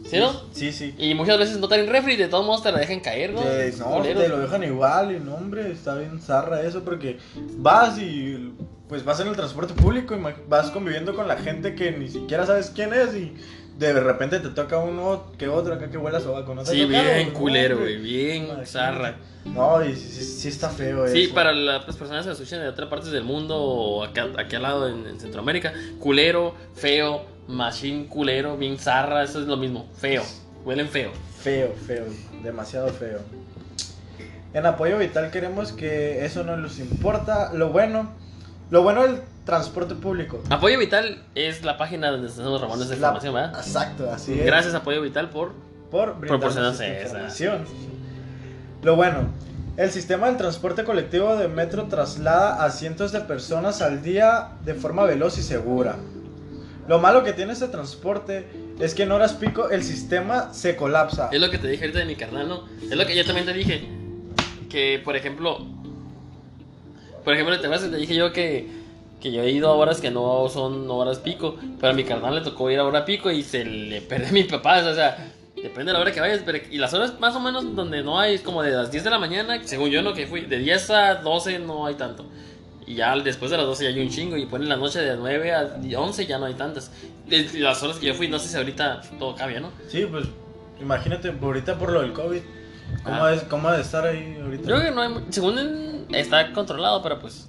¿Sí, no? Sí, sí. Y muchas veces no traen refri y de todos modos te la dejan caer, ¿no? No, te lo dejan igual y no, hombre, está bien zarra eso porque vas y pues vas en el transporte público y vas conviviendo con la gente que ni siquiera sabes quién es y de repente te toca uno que otro acá que huele a sobaco, ¿no? te ha Sí, bien No, culero, güey, bien zarra. No, y sí, está feo Sí, eso. para las personas que nos escuchan de otras partes del mundo o acá, aquí al lado en, en Centroamérica, culero, feo, machine culero, bien zarra, eso es lo mismo, feo, huelen feo. Feo, feo, demasiado feo. En apoyo vital queremos que eso no nos importa. Lo bueno, lo bueno del transporte público. Apoyo Vital es la página donde estamos robando esa información, ¿verdad? Exacto, así es. Gracias Apoyo Vital por... por Proporcionarnos esa. información. Lo bueno, el sistema del transporte colectivo de metro traslada a cientos de personas al día de forma veloz y segura. Lo malo que tiene este transporte es que en horas pico el sistema se colapsa. Es lo que te dije ahorita de mi carnal, ¿no? Es lo que yo también te dije. Que, por ejemplo... Por ejemplo, te dije yo que, que yo he ido a horas que no son horas pico. Pero a mi carnal le tocó ir a hora pico y se le perdió a mi papá. O sea, depende de la hora que vayas. Pero, y las horas más o menos donde no hay, es como de las 10 de la mañana. Según yo, no que fui. De 10 a 12 no hay tanto. Y ya después de las 12 ya hay un chingo. Y ponen la noche de 9 a 11 ya no hay tantas. Y las horas que yo fui, no sé si ahorita todo cambia, ¿no? Sí, pues imagínate ahorita por lo del COVID. ¿Cómo, Ah. es, cómo ha de estar ahí ahorita? Yo creo que no hay. Según está controlado, pero pues.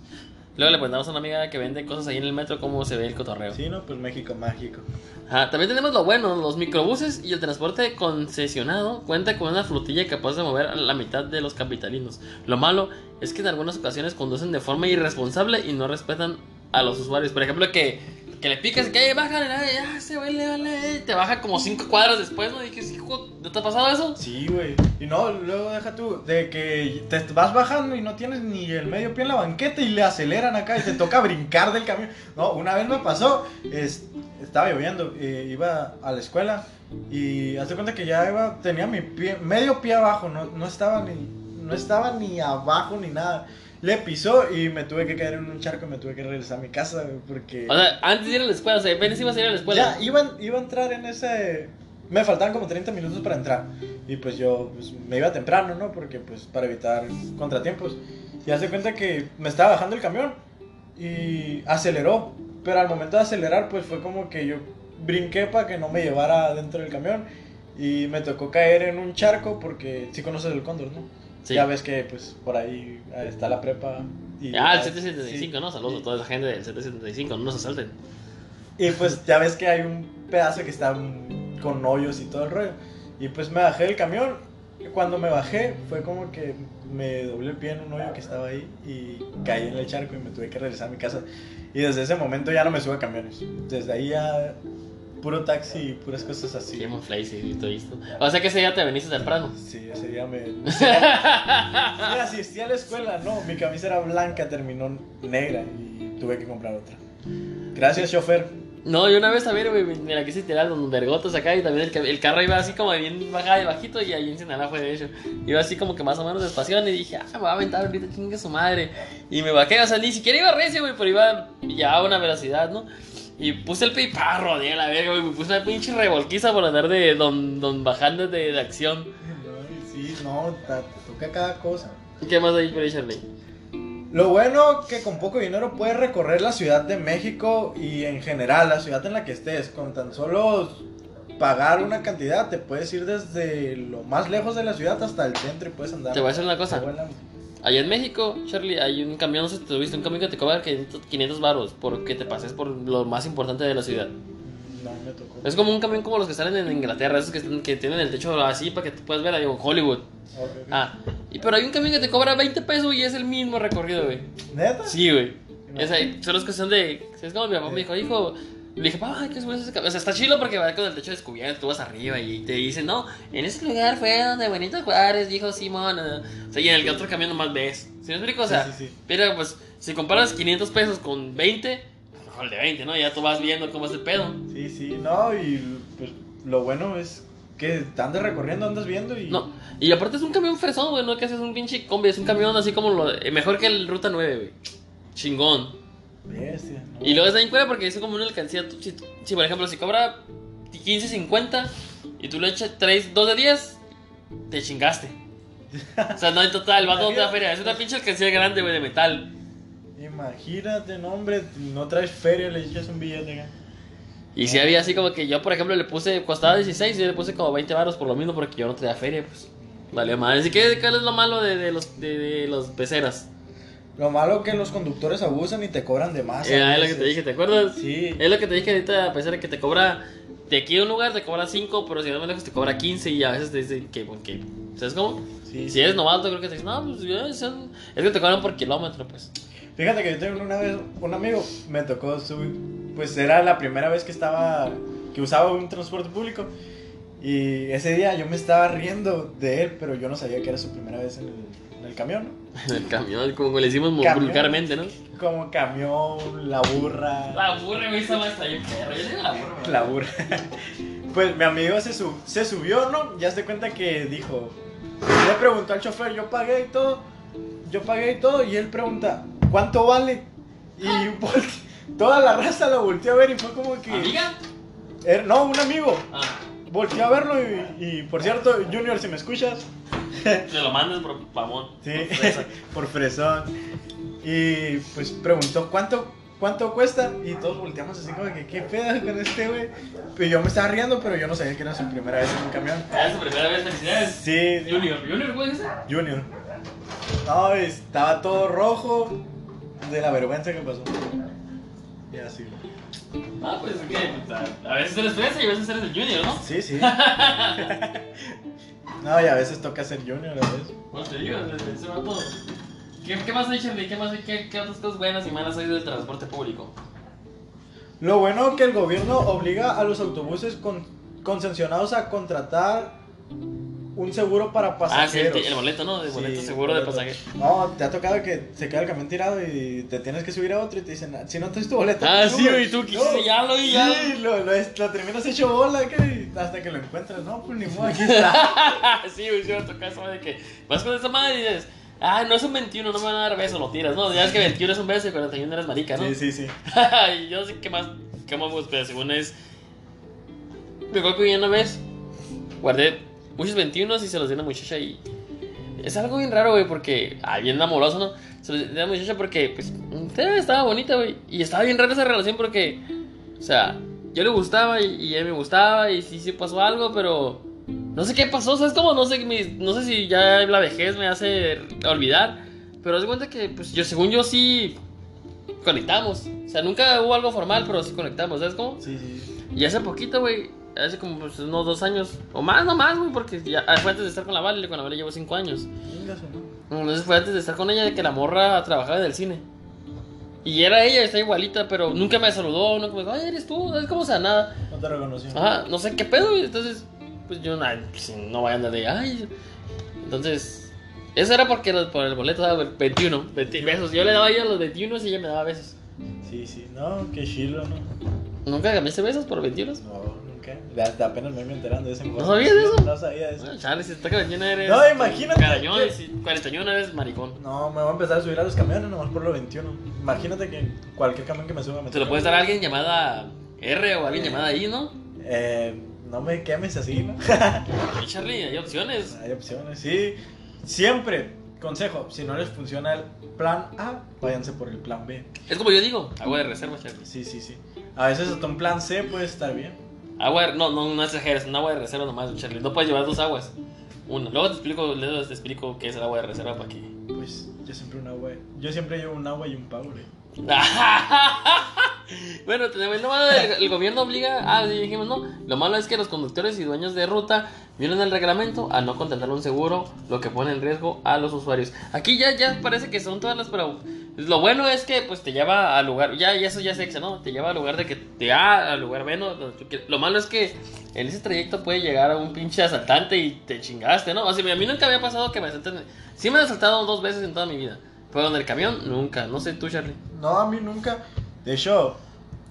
Luego le preguntamos a una amiga que vende cosas ahí en el metro cómo se ve el cotorreo. Sí, no, pues México mágico. Ajá, también tenemos lo bueno, los microbuses y el transporte concesionado cuenta con una flotilla capaz de mover a la mitad de los capitalinos. Lo malo es que en algunas ocasiones conducen de forma irresponsable y no respetan a los usuarios. Por ejemplo, que, que le picas que "Ey, bájale, ay, ya se vale, vale", te baja como cinco cuadras después, ¿no? Que hijo, ¿no te ha pasado eso? Sí, güey. Y no, luego deja tú, de que te vas bajando y no tienes ni el medio pie en la banqueta y le aceleran acá y te toca brincar del camión. No, una vez me pasó, es- estaba lloviendo, eh, iba a la escuela y hazte cuenta que ya iba, tenía mi pie, medio pie abajo, no, no estaba ni, no estaba ni abajo ni nada. Le pisó y me tuve que caer en un charco y me tuve que regresar a mi casa, güey, porque... O sea, antes de ir a la escuela, o sea, apenas ibas a ir a la escuela. Ya, iban, iba a entrar en ese... Me faltaban como 30 minutos para entrar. Y pues yo pues, me iba temprano, ¿no? Porque pues para evitar contratiempos. Y hace cuenta que me estaba bajando el camión y aceleró. Pero al momento de acelerar pues fue como que yo brinqué para que no me llevara dentro del camión. Y me tocó caer en un charco porque sí conoces el cóndor, ¿no? Sí. Ya ves que pues por ahí está la prepa. Y, Ah, el ah, 775, sí. ¿no? Saludos a toda esa gente del 775, no nos asalten. Y pues ya ves que hay un pedazo que está con hoyos y todo el rollo. Y pues me bajé del camión. Y Cuando me bajé fue como que me doblé el pie en un hoyo que estaba ahí y caí en el charco y me tuve que regresar a mi casa. Y desde ese momento ya no me subo a camiones. Desde ahí ya puro taxi y puras cosas así. Qué flazy y todo esto. O sea que ese día te veniste temprano. Sí, ese día me... Sí, asistí a la escuela, no, mi camisa era blanca, terminó negra y tuve que comprar otra. Gracias, chofer. No, yo una vez también, güey, me la quise tirar los vergotas acá y también el, el carro iba así como bien bajada y bajito y ahí en Sinaloa fue de hecho. Iba así como que más o menos despacio y dije, ah, me voy a aventar ahorita, chingue su madre. Y me bajé, o sea, ni siquiera iba recio, güey, pero iba ya a una velocidad, ¿no? Y puse el pa, rodeé la verga, güey. Me puse una pinche revolquiza por andar de don, don bajando de, de acción. No, sí, no, te toca cada cosa. ¿Qué más hay por ahí, Charlie? Lo bueno que con poco dinero puedes recorrer la Ciudad de México y en general la ciudad en la que estés. Con tan solo pagar una cantidad te puedes ir desde lo más lejos de la ciudad hasta el centro y puedes andar. Te voy a decir una cosa. Allá en México, Charlie, hay un camión, no sé si te viste, un camión que te cobra 500, 500 baros porque te pases por lo más importante de la ciudad. No me tocó. Es como un camión como los que salen en Inglaterra, esos que, que tienen el techo así para que te puedas ver ahí en Hollywood. Ok, ok. Ah, y pero hay un camión que te cobra 20 pesos y es el mismo recorrido, güey. ¿Neta? Sí, güey. Es ahí, solo es cuestión de. Es como mi papá me dijo, hijo. Le dije, papá, ¿qué es ese? O sea, está chido porque va con el techo descubierto, tú vas arriba y te dicen, no, en ese lugar fue donde Benito Juárez dijo Simón. O sea, y en el otro camión nomás ves. ¿Sí me explico? O sea, Sí, sí, sí. pero pues, si comparas 500 pesos con 20, pues mejor el de 20, ¿no? Ya tú vas viendo cómo es el pedo. Sí, sí, no, y pues lo bueno es que andas recorriendo, andas viendo y. No, y aparte es un camión fresón, güey, no que haces un pinche combi, es un camión así como lo. eh, mejor que el Ruta 9, güey. Chingón. Bestia, ¿no? Y luego está bien cuera porque es como una alcancía. si, si, por ejemplo, si cobra 15.50 y tú le echas 3, 2 de 10, te chingaste. O sea, no en total, va toda la feria. Es una pinche alcancía grande, güey, de metal. Imagínate, no, hombre, no traes feria, le echas un billete acá. Y si había así como que yo, por ejemplo, le puse, costaba 16 y yo le puse como 20 baros por lo mismo porque yo no traía feria, pues. Vale, madre. Así que, ¿cuál es lo malo de, de los, de, de los peceras? Lo malo que los conductores abusan y te cobran de más. Eh, es lo que te dije, ¿te acuerdas? Sí. Es lo que te dije ahorita, a pesar de que te cobra, de aquí a un lugar te cobra 5, pero si vas más lejos te cobra 15 y a veces te dicen que, que ¿sabes cómo? Sí, Si sí. eres novato, creo que te dicen, no, pues ya, es que te cobran por kilómetro, pues. Fíjate que yo tengo una vez, un amigo me tocó subir, pues era la primera vez que estaba, que usaba un transporte público. Y ese día yo me estaba riendo de él, pero yo no sabía que era su primera vez en el, en el camión. ¿no? *laughs* En el camión, como le decimos Camión. vulgarmente, ¿no? Como camión, la burra. La burra, güey, esa más bien perro. Yo digo la burra. La burra. *laughs* Pues mi amigo se, sub- se subió, ¿no? Ya se cuenta que dijo. Le preguntó al chofer, yo pagué y todo. Yo pagué y todo. Y él pregunta, ¿cuánto vale? Y volte- *laughs* toda la raza lo volteó a ver y fue como que. ¿Amiga? Er- no, un amigo. Ah, Volteó a verlo y, y, por cierto, Junior, si me escuchas. te lo mandas por mamón. Sí, por fresa. *laughs* por fresón. Y pues preguntó, ¿cuánto, ¿cuánto cuesta? Y todos volteamos así como que, ¿qué pedo con este güey? Pero yo me estaba riendo, pero yo no sabía que era su primera vez en un camión. Es su primera vez, felicidades. Sí, Junior, Junior, güey, ese. Junior. No, estaba todo rojo de la vergüenza que pasó. Y así. Ah, pues es que a, veces eres fresa y a veces eres el Junior, ¿no? Sí, sí. *laughs* No, y a veces toca ser Junior, a veces. Pues te digo, ese vato. ¿Qué, ¿Qué más hay, Charlie? ¿Qué, más hay? ¿Qué, ¿Qué otras cosas buenas y malas hay del transporte público? Lo bueno que el gobierno obliga a los autobuses con, concesionados a contratar un seguro para Ah, sí, el, pasajeros. boleto, ¿no? El Sí, boleto seguro de boleto. pasaje. No, te ha tocado que se queda el camión tirado y te tienes que subir a otro y te dicen, "Ah, si no traes tu boleto. Ah, sí, subes". güey, tú quisiste ya lo vi, ya. Sí, lo, lo, lo terminas hecho bola que hasta que lo encuentras. No, pues ni modo, aquí está. *laughs* sí, güey, sí me tocó eso de que vas con esa madre y dices, ah, no es un 21, no me van a dar beso, lo tiras, ¿no? Ya es que 21 es un beso y 41 eres marica, ¿no? Sí, sí, sí. *laughs* y yo sé que más, ¿cómo pues, pero según es. Me acuerdo que una vez guardé muchos 21 y se los di a una muchacha y. Es algo bien raro, güey, porque. Ah, bien amoroso, ¿no? Se los di a una muchacha porque, pues. Estaba bonita, güey. Y estaba bien rara esa relación porque. O sea, yo le gustaba y, y ella me gustaba y sí, sí pasó algo, pero. No sé qué pasó, ¿sabes cómo? No sé, mi- no sé si ya la vejez me hace olvidar. Pero haz cuenta que, pues, yo, según yo, sí conectamos. O sea, nunca hubo algo formal, pero sí conectamos, ¿sabes cómo? Sí, sí. Y hace poquito, güey, hace como pues, unos dos años, o más, no más, güey, porque ya ah, fue antes de estar con la Vale, con la Vale llevo cinco años. Entonces fue antes de estar con ella de que la morra trabajaba en el cine. Y era ella, está igualita, pero nunca me saludó, nunca me dijo, ay, eres tú, es como o sea, nada. No te reconoció. Ajá, no sé qué pedo, güey. Entonces, pues yo nah, pues, no voy a andar de, ay. Entonces, eso era porque por el boleto daba 21, 20 besos. Yo le daba a ella los 21 y ella me daba besos. Sí, sí. No, qué chilo, ¿no? ¿Nunca cambiaste besos por 21? No, nunca. Acá. Hasta apenas me vengo enterando de esa ¿No sabías eso? No sabía de eso. Bueno, Charlie, si te cañón eres. No, imagínate Carañón, que- si 41 eres maricón. No, me voy a empezar a subir a los camiones nomás por los 21. Imagínate que cualquier camión que me suba me Te lo puedes dar a alguien llamada R o a alguien llamada I, ¿no? Eh, no me quemes así, ¿no? *laughs* Sí, Charlie, hay opciones. Hay opciones, sí. Siempre, consejo, si no les funciona el plan A, váyanse por el plan B. Es como yo digo, agua de reserva, Charlie. Sí, sí, sí. A veces hasta un plan C puede estar bien. Agua no, no, no exageres, un agua de reserva nomás, Charlie. No puedes llevar dos aguas. Una. Luego te explico, luego te explico qué es el agua de reserva para que. Pues yo siempre un agua. Yo siempre llevo un agua y un Powerade. *laughs* bueno, lo malo del el gobierno obliga, ah, sí, dijimos no, lo malo es que los conductores y dueños de ruta violan el reglamento al no contratar un seguro, lo que pone en riesgo a los usuarios. Aquí ya ya parece que son todas las pero lo bueno es que pues te lleva al lugar, ya eso ya exa, ¿no? Te lleva al lugar de que te A al lugar quieres. Lo malo es que en ese trayecto puede llegar a un pinche asaltante y te chingaste, ¿no? O sea, a mí nunca había pasado que me asalten. Sí me han asaltado dos veces en toda mi vida. Pero en el camión, nunca. No sé tú, Charlie. No, a mí nunca. De hecho,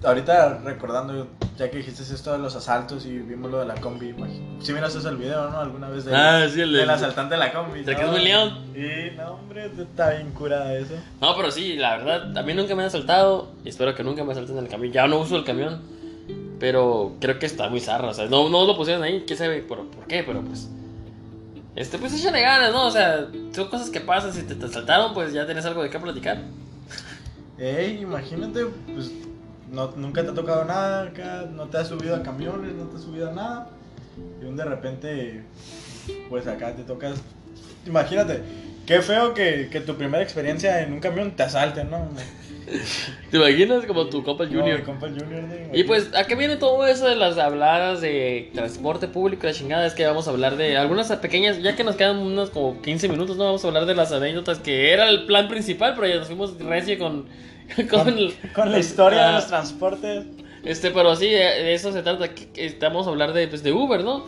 ahorita recordando, ya que dijiste esto de los asaltos y vimos lo de la combi, imagino. Si miras ese el video, ¿no? Alguna vez de Ah, sí, el del de- asaltante de la combi. ¿De ¿no? que es león? Y no, hombre, está bien curada eso. No, pero sí, la verdad, a mí nunca me han asaltado y espero que nunca me asalten en el camión. Ya no uso el camión, pero creo que está muy zarra. O sea, no, no lo pusieron ahí, quién sabe por, por qué, pero pues. Este, pues échale ganas, ¿no? O sea, son cosas que pasan. Si te, te asaltaron, pues ya tienes algo de qué platicar. Ey, imagínate, pues no, nunca te ha tocado nada acá, no te has subido a camiones, no te has subido a nada. Y un de repente, pues acá te tocas. Imagínate, qué feo que, que tu primera experiencia en un camión te asalten, ¿no? *laughs* ¿Te imaginas como tu compa No, Junior? mi compa el Junior, ¿no? Y pues, ¿a qué viene todo eso de las habladas de transporte público la chingada? Es que vamos a hablar de algunas pequeñas, ya que nos quedan unos como 15 minutos, no vamos a hablar de las anécdotas que era el plan principal, pero ya nos fuimos recio con... *laughs* con, Con la historia Ah, de los transportes. Este, pero sí, de de eso se trata, que, que estamos a hablar de, pues, de Uber, ¿no?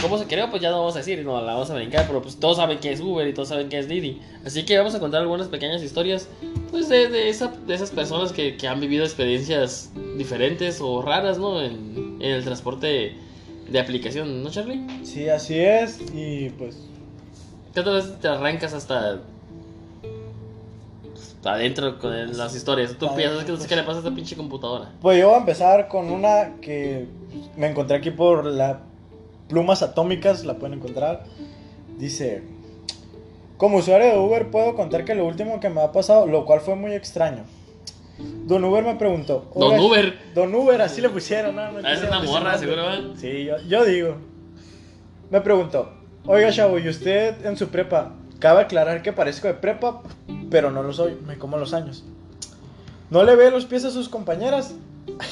¿Cómo se creó? Pues ya no vamos a decir, no la vamos a brincar, pero pues todos saben qué es Uber y todos saben qué es Didi. Así que vamos a contar algunas pequeñas historias, pues de, de, esa, de esas personas que, que han vivido experiencias diferentes o raras, ¿no? En, en el transporte de aplicación, ¿no, Charlie? Sí, así es. Y pues, ¿Qué otra vez te arrancas hasta adentro con el- las historias? ¿Tú piensas que pues. qué le pasa a esta pinche computadora? pues yo voy a empezar con una que me encontré aquí por la plumas atómicas, la pueden encontrar. Dice, como usuario de Uber puedo contar que lo último que me ha pasado, lo cual fue muy extraño. Don Uber me preguntó. Don "Oiga, Uber. Don Uber, así le pusieron, ¿no? No Ah, es una morra, seguro, ¿verdad? Sí, yo, yo digo. Me preguntó, oiga chavo, ¿y usted en su prepa? Cabe aclarar que parezco de prepa, pero no lo soy, me como los años. ¿No le ve los pies a sus compañeras?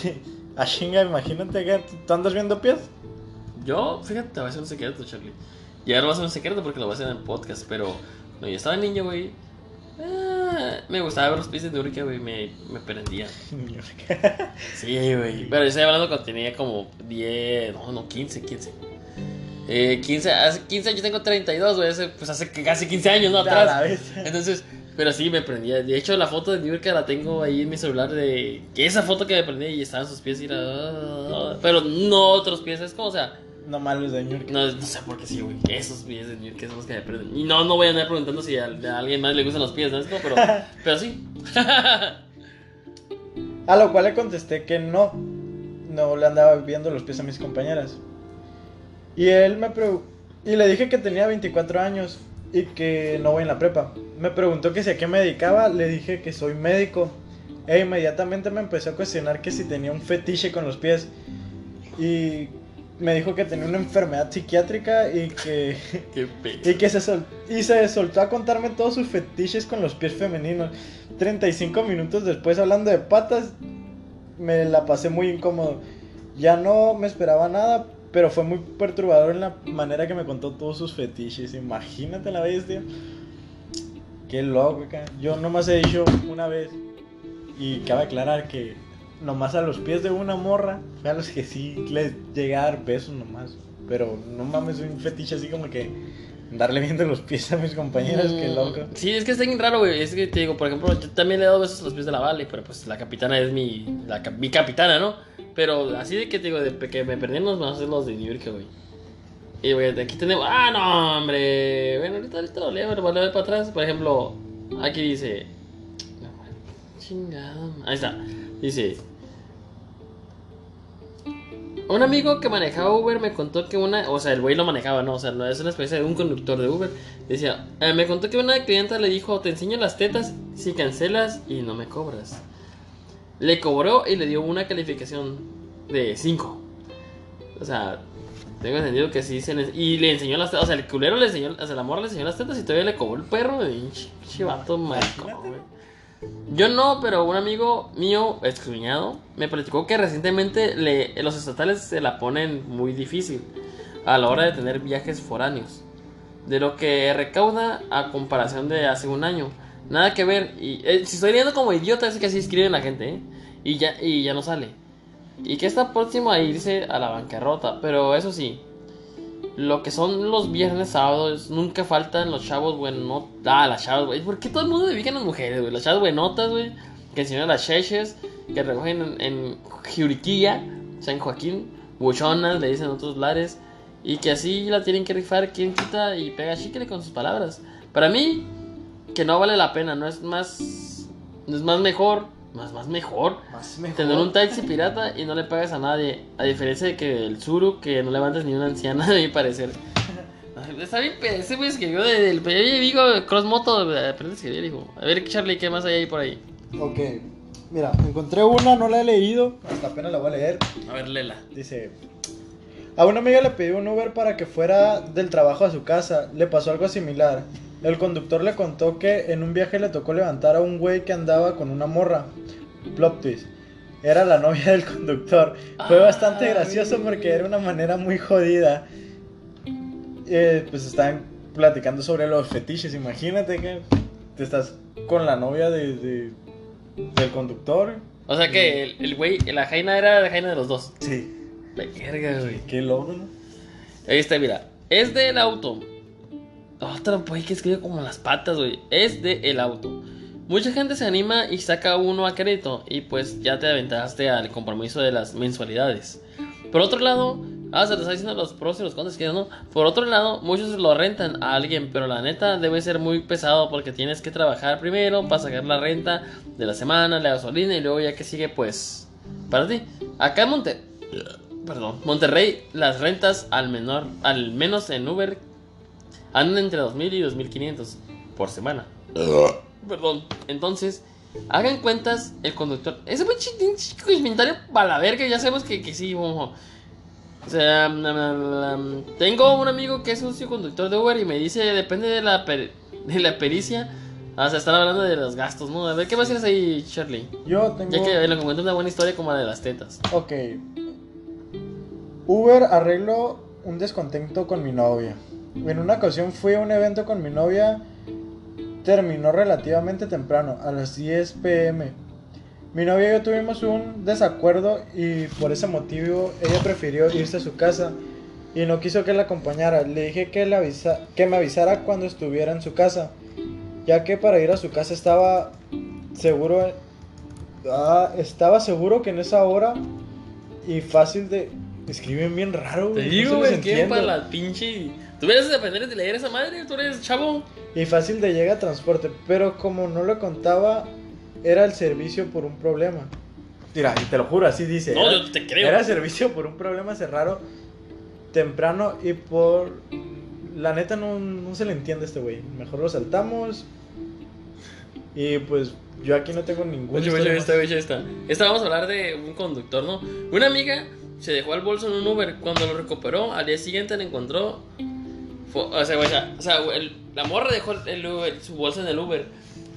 *laughs* a chinga, imagínate que tú andas viendo pies. Yo, fíjate, te voy a hacer un secreto, Charlie. Y ahora va a ser un secreto porque lo voy a hacer en el podcast, pero cuando yo estaba niño, güey, ah, me gustaba ver los pies de Nurika, güey, me, me prendía. *laughs* Sí, güey. Pero yo estoy hablando cuando tenía como 10, no, no, 15, 15. Eh, 15, hace 15 años tengo 32, güey, pues hace casi 15 años, ¿no? Atrás. Entonces, pero sí me prendía. De hecho, la foto de Nurika la tengo ahí en mi celular de que esa foto que me prendía y estaban sus pies y era... Pero no otros pies, es como, o sea... No malos de York. No, no sé por qué sí, güey. Esos pies de York son los que me prenden. Y no, no voy a andar preguntando si a, a alguien más le gustan los pies, ¿no? Es como, pero, *laughs* pero sí. A lo cual le contesté que no. No le andaba viendo los pies a mis compañeras. Y él me preguntó. Y le dije que tenía 24 años y que no voy en la prepa. Me preguntó que si a qué me dedicaba. Le dije que soy médico. E inmediatamente me empezó a cuestionar que si tenía un fetiche con los pies. Y me dijo que tenía una enfermedad psiquiátrica y que. *laughs* qué. Y que se, sol- y se soltó a contarme todos sus fetiches con los pies femeninos. 35 minutos después, hablando de patas, me la pasé muy incómodo. Ya no me esperaba nada, pero fue muy perturbador en la manera que me contó todos sus fetiches. Imagínate la bestia. Qué loco. Yo nomás he dicho una vez. Y cabe aclarar que nomás a los pies de una morra, fue a los que sí les llegué a dar besos nomás. Pero no mames, un fetiche así como que darle viendo los pies a mis compañeras, qué Mm, loco. Sí, es que está bien raro, güey. Es que te digo, por ejemplo, yo también le he dado besos a los pies de la Vale, pero pues la capitana es mi, la, mi capitana, ¿no? Pero así de que te digo, de que me perdí los más los de New York, güey. Y güey, aquí tenemos. ¡Ah, no, hombre! Bueno, ahorita, ahorita lo leo, pero voy a leer para atrás. Por ejemplo, aquí dice. No, Chingada. Ahí está. Dice. Un amigo que manejaba Uber me contó que una, o sea, el güey lo manejaba, no, o sea, no es una especie de un conductor de Uber. Decía, "Eh, me contó que una clienta le dijo, te enseño las tetas si cancelas y no me cobras. Le cobró y le dio una calificación de 5. O sea, tengo entendido que sí se le, y le enseñó las tetas, o sea, el culero le enseñó, o sea, la morra le enseñó las tetas y todavía le cobró el perro chivato maricón, güey. Yo no, pero un amigo mío, ex cuñado, me platicó que recientemente le, los estatales se la ponen muy difícil a la hora de tener viajes foráneos. De lo que recauda a comparación de hace un año. Nada que ver. Y eh, si estoy viendo como idiota, es que así escriben la gente, ¿eh? Y ya, y ya no sale. Y que está próximo a irse a la bancarrota. Pero eso sí, lo que son los viernes, sábados, nunca faltan los chavos buenos. Ah, las chavas, güey. ¿Por qué todo el mundo dedica a las mujeres, güey? Las chavas buenotas, güey. Que enseñan las cheches. Que recogen en, en Juriquilla, San Joaquín. Buchonas, le dicen en otros lares. Y que así la tienen que rifar. Quien quita y pega chicle con sus palabras. Para mí, que no vale la pena. No es más. No es más mejor. Más, más mejor. Más mejor. Tener un taxi pirata y no le pagas a nadie. A diferencia de que el Zuru, que no levantas ni una anciana, *laughs* a mi parecer. *laughs* Está bien, ese güey escribió del Oye, Vigo Cross Moto. Aprende a escribir, hijo. A ver, Charlie, ¿qué más hay ahí por ahí? Ok, mira, encontré una, no la he leído, hasta apenas la voy a leer. A ver, Lela. Dice, a una amiga le pidió un Uber para que fuera del trabajo a su casa. Le pasó algo similar. El conductor le contó que en un viaje le tocó levantar a un güey que andaba con una morra. Plot twist. Era la novia del conductor. Fue Ah, bastante gracioso porque era una manera muy jodida. Eh, pues estaban platicando sobre los fetiches. Imagínate que te estás con la novia de, de- del conductor. O sea que el, el güey, la jaina era la jaina de los dos. Sí. Verga, güey. Qué loco, ¿no? Ahí está, mira. Es del auto. Otro güey que escribe como las patas, güey. Es de el auto. Mucha gente se anima y saca uno a crédito. Y pues ya te aventaste al compromiso de las mensualidades. Por otro lado, ah, se te está diciendo los pros y los contras que no. Por otro lado, muchos lo rentan a alguien. Pero la neta debe ser muy pesado porque tienes que trabajar primero para sacar la renta de la semana, la gasolina y luego ya que sigue, pues. Para ti. Acá en. Monterrey, las rentas al menor, al menos en Uber, andan entre 2000 y 2500 por semana. Perdón. Entonces, hagan cuentas el conductor. Ese chico comentario para la verga, ya sabemos que, que sí, ojo. O sea, tengo un amigo que es socio conductor de Uber y me dice, depende de la, per- de la pericia. O sea, están hablando de los gastos, ¿no? A ver, ¿qué más tienes ahí, Charlie? Yo tengo. Ya que lo que cuenta una buena historia como la de las tetas. Ok. Uber arregló un descontento con mi novia. En una ocasión fui a un evento con mi novia. Terminó relativamente temprano, a las 10 pm. Mi novia y yo tuvimos un desacuerdo y por ese motivo ella prefirió irse a su casa y no quiso que la acompañara. Le dije que, le avisa que me avisara cuando estuviera en su casa, ya que para ir a su casa estaba seguro Ah, estaba seguro que en esa hora y fácil de. Escriben bien raro, Te digo, no güey, que para la pinche. Tú eres depender de leer esa madre, tú eres chavo. Y fácil de llegar a transporte, pero como no lo contaba, era el servicio por un problema. Mira, y te lo juro, así dice. No, era, yo te creo. era servicio por un problema cerrado temprano y por. La neta no, no se le entiende a este güey. Mejor lo saltamos. Y pues yo aquí no tengo ningún. Oye, oye, esta, oye, esta. Esta vamos a hablar de un conductor, ¿no? Una amiga se dejó el bolso en un Uber. Cuando lo recuperó, al día siguiente lo encontró. Fue- o sea, güey, o sea, el- la morra dejó el su bolsa en el Uber.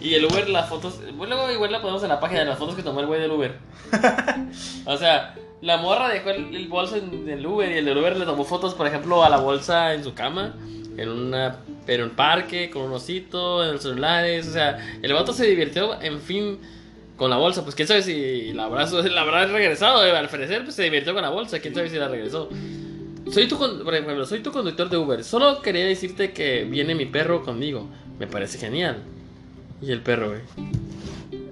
Y el Uber, las fotos. Luego igual la ponemos en la página de las fotos que tomó el güey del Uber. *laughs* o sea, la morra dejó el, el bolso en el Uber y el del Uber le tomó fotos, por ejemplo, a la bolsa en su cama. En una. Pero en parque, con un osito, en los celulares. O sea, el vato se divirtió, en fin, con la bolsa. Pues quién sabe si la habrá, *laughs* la habrá regresado. eh, Al parecer, pues se divirtió con la bolsa. Quién sabe si la regresó. Soy tu, con- por ejemplo, soy tu conductor de Uber. Solo quería decirte que viene mi perro conmigo. Me parece genial. Y el perro, güey.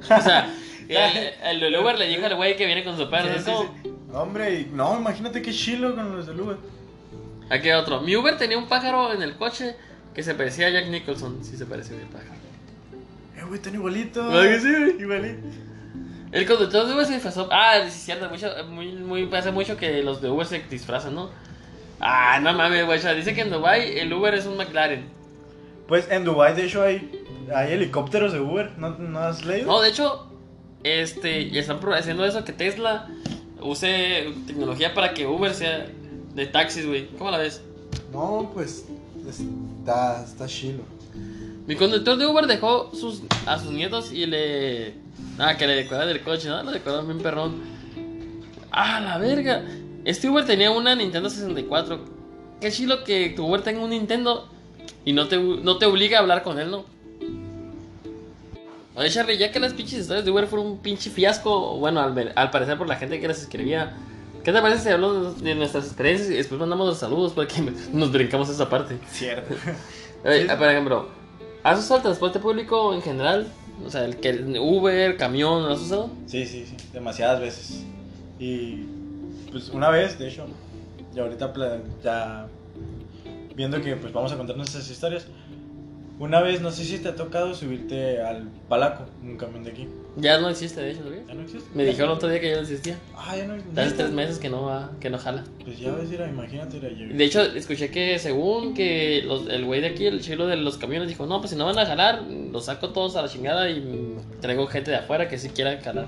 O sea, *laughs* el, el del Uber le dijo al güey que viene con su perro. Sí. Hombre, no, imagínate qué chilo con los del Uber. Aquí otro. Mi Uber tenía un pájaro en el coche que se parecía a Jack Nicholson. Sí, se parecía al pájaro. Eh, güey, tan igualito. ¿Verdad que sí, güey? Igualito. El conductor de Uber se disfrazó. Ah, sí, cierto. Mucho, muy, muy, pasa mucho que los de Uber se disfrazan, ¿no? Ah, no mames, güey. O sea, dice que en Dubai el Uber es un McLaren. Pues en Dubai, de hecho, hay, hay helicópteros de Uber. ¿No, no has leído? No, de hecho, este, están haciendo eso que Tesla use tecnología para que Uber sea de taxis, güey. ¿Cómo la ves? No, pues está, está chilo. Mi conductor de Uber dejó sus, a sus nietos y le. Ah, que le decoraron el coche, ¿no? Lo decoraron bien perrón. Ah, la verga. Este Uber tenía una Nintendo 64. Qué chilo que tu Uber tenga un Nintendo y no te, no te obliga a hablar con él, ¿no? Oye, Charlie, ya que las pinches historias de Uber fueron un pinche fiasco, bueno, al, ver- al parecer por la gente que las escribía, ¿qué te parece si hablamos de nuestras experiencias y después mandamos los saludos? Porque *laughs* nos brincamos esa parte. Cierto. *laughs* Oye, Sí. por ejemplo, ¿has usado el transporte público en general? O sea, el que Uber, camión, ¿lo has usado? Sí, sí, sí, demasiadas veces. Y pues una vez, de hecho, y ahorita ya viendo que pues vamos a contar nuestras historias, una vez no sé si te ha tocado subirte al Palaco, un camión de aquí. Ya no existe, de hecho, ¿sabías? ¿Ya no existe? Me dijeron otro día que ya no existía. Ah, ya no Hace ¿neta? tres meses que no va, que no jala. Pues ya ves, era, imagínate, era yo. De hecho, escuché que según que los- el güey de aquí, el chilo de los camiones, dijo, no, pues si no van a jalar, los saco todos a la chingada y traigo gente de afuera que sí quiera jalar.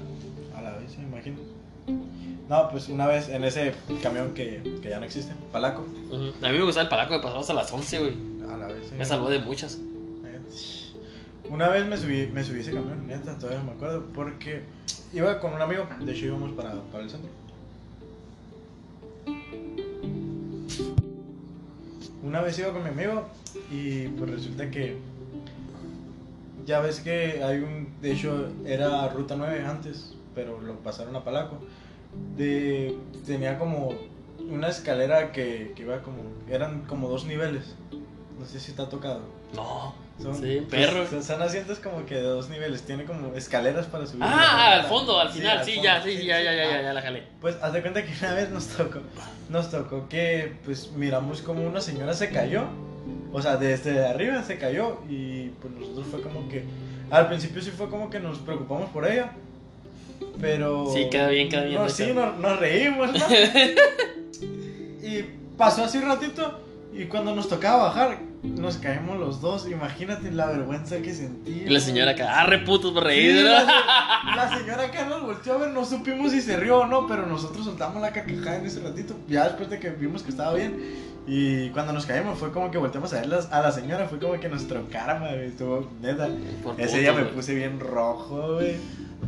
No, pues una vez en ese camión que, que ya no existe, Palaco. A mí me gustaba el palaco de pasamos a las 11, güey. A la vez. Me salvó de muchas. Una vez me subí, me subí ese camión, neta, todavía me acuerdo, porque iba con un amigo, de hecho íbamos para, para el centro. Una vez iba con mi amigo y pues resulta que ya ves que hay un, de hecho era Ruta 9 antes, pero lo pasaron a Palaco. De, tenía como una escalera que, que iba como, eran como dos niveles. No sé si ha tocado. No. Son, Sí, pues, perro. son- son asientos como que de dos niveles. Tiene como escaleras para subir. Ah, al fondo, al Sí, final, al sí, fondo, ya, sí, sí, ya, ya, ya, ya, Ah, ya la jalé. Pues haz de cuenta que una vez nos tocó, nos tocó que pues miramos como una señora se cayó. O sea, desde arriba se cayó y pues nosotros fue como que al principio sí fue como que nos preocupamos por ella. Pero Sí, queda bien, queda bien. No, sí, nos, nos reímos, ¿no? *laughs* y pasó así un ratito y cuando nos tocaba bajar nos caímos los dos. Imagínate la vergüenza que sentí. Y la señora acá, ah, reputos por reír. la, ¿no? *laughs* la señora acá nos volteó a ver, no supimos si se rió o no, pero nosotros soltamos la carcajada en ese ratito, ya después de que vimos que estaba bien. Y cuando nos caímos fue como que volteamos a ver a la señora, fue como que nuestro karma, güey, estuvo neta. Por Ese puto, día me güey. puse bien rojo, güey.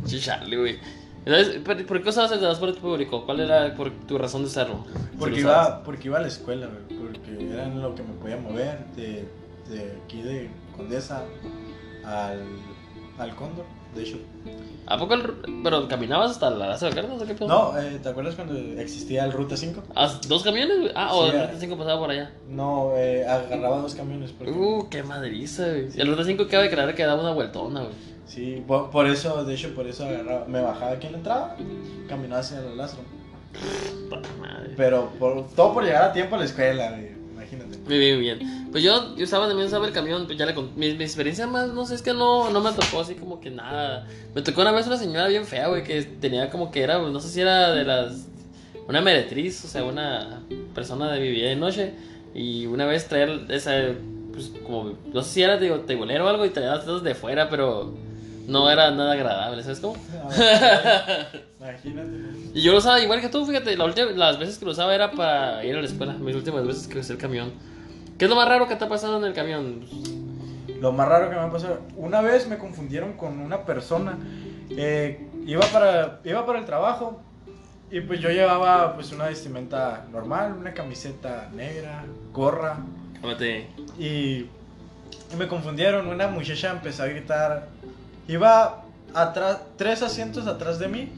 Sí, chale, güey. Entonces, ¿por, qué usabas el transporte público? ¿Cuál era por tu razón de usarlo? Porque iba, porque iba a la escuela, güey, porque era lo que me podía mover de, de aquí de Condesa al, al Cóndor, de hecho. ¿A poco el, pero caminabas hasta la Lazo de Cartas o qué pedo? No, eh, ¿te acuerdas cuando existía el Ruta 5? ¿Ah, ¿Dos camiones? Ah, o Sí, el. Ruta 5 pasaba por allá. No, eh, agarraba dos camiones. Porque, Uh, qué madriza, güey. El Ruta 5 cabe creer que daba una vueltona, güey. Sí, por, por eso, de hecho, por eso agarraba, me bajaba aquí en la entrada, caminaba hacia el madre. Pero por, todo por llegar a tiempo a la escuela, güey. Muy bien, muy bien. Pues yo, yo usaba también usaba el camión, pues ya con- mi, mi experiencia más, no sé, es que no, no me tocó así como que nada. Me tocó una vez una señora bien fea, güey, que tenía como que era, no sé si era de las, una meretriz, o sea, una persona de vivía de noche. Y una vez traer esa, pues como, no sé si era digo, tebolero o algo y traía las de fuera, pero no era nada agradable, ¿sabes cómo? Imagínate. *laughs* Y yo lo usaba igual que tú, fíjate, la última- las veces que lo usaba era para ir a la escuela, mis últimas veces que usé el camión. ¿Qué es lo más raro que te ha pasado en el camión? Lo más raro que me ha pasado, una vez me confundieron con una persona, eh, iba, para, iba para el trabajo y pues yo llevaba pues una vestimenta normal, una camiseta negra, gorra y, y me confundieron, una muchacha empezó a gritar, iba atrás, tres asientos atrás de mí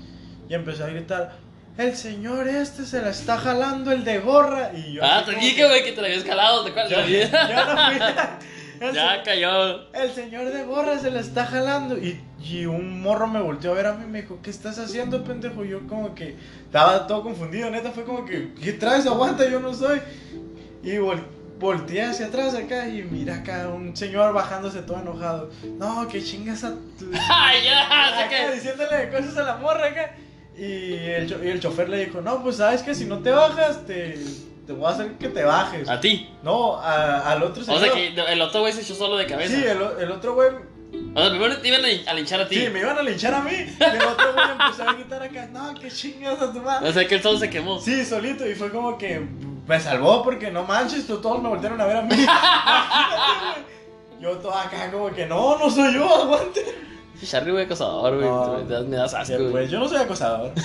y empezó a gritar, el señor este se la está jalando el de gorra. Y yo Ah, te dije, güey, que te la habías calado, ¿te acuerdas? Yo, yo no fui. *laughs* El, Ya cayó. el señor de gorra se la está jalando. Y, y un morro me volteó a ver a mí y me dijo, ¿qué estás haciendo, pendejo? Yo como que estaba todo confundido, neta. Fue como que, ¿qué traes? Aguanta, yo no soy. Y vol- volteé hacia atrás acá y mira acá un señor bajándose todo enojado. No, que chingas a tu... *laughs* ¡Ay, ya! acá diciéndole cosas a la morra acá. Y el, cho- y el chofer le dijo, no, pues sabes que si no te bajas, te, te voy a hacer que te bajes. A ti. No, a- al otro O señor. sea que el otro güey se echó solo de cabeza. Sí, el, o- el otro güey. O sea, primero te iban a linchar a ti. Sí, me iban a linchar a mí. Y el otro güey empezó a gritar acá, no, que chingas a tu madre. O sea que el solo se quemó. Sí, solito. Y fue como que me salvó porque no manches, todos me voltearon a ver a mí. *laughs* yo todo acá como que no, no soy yo, aguante. Charlie, güey, acosador, güey. No. Me das- Me das asco, güey. Pues yo no soy acosador. *laughs*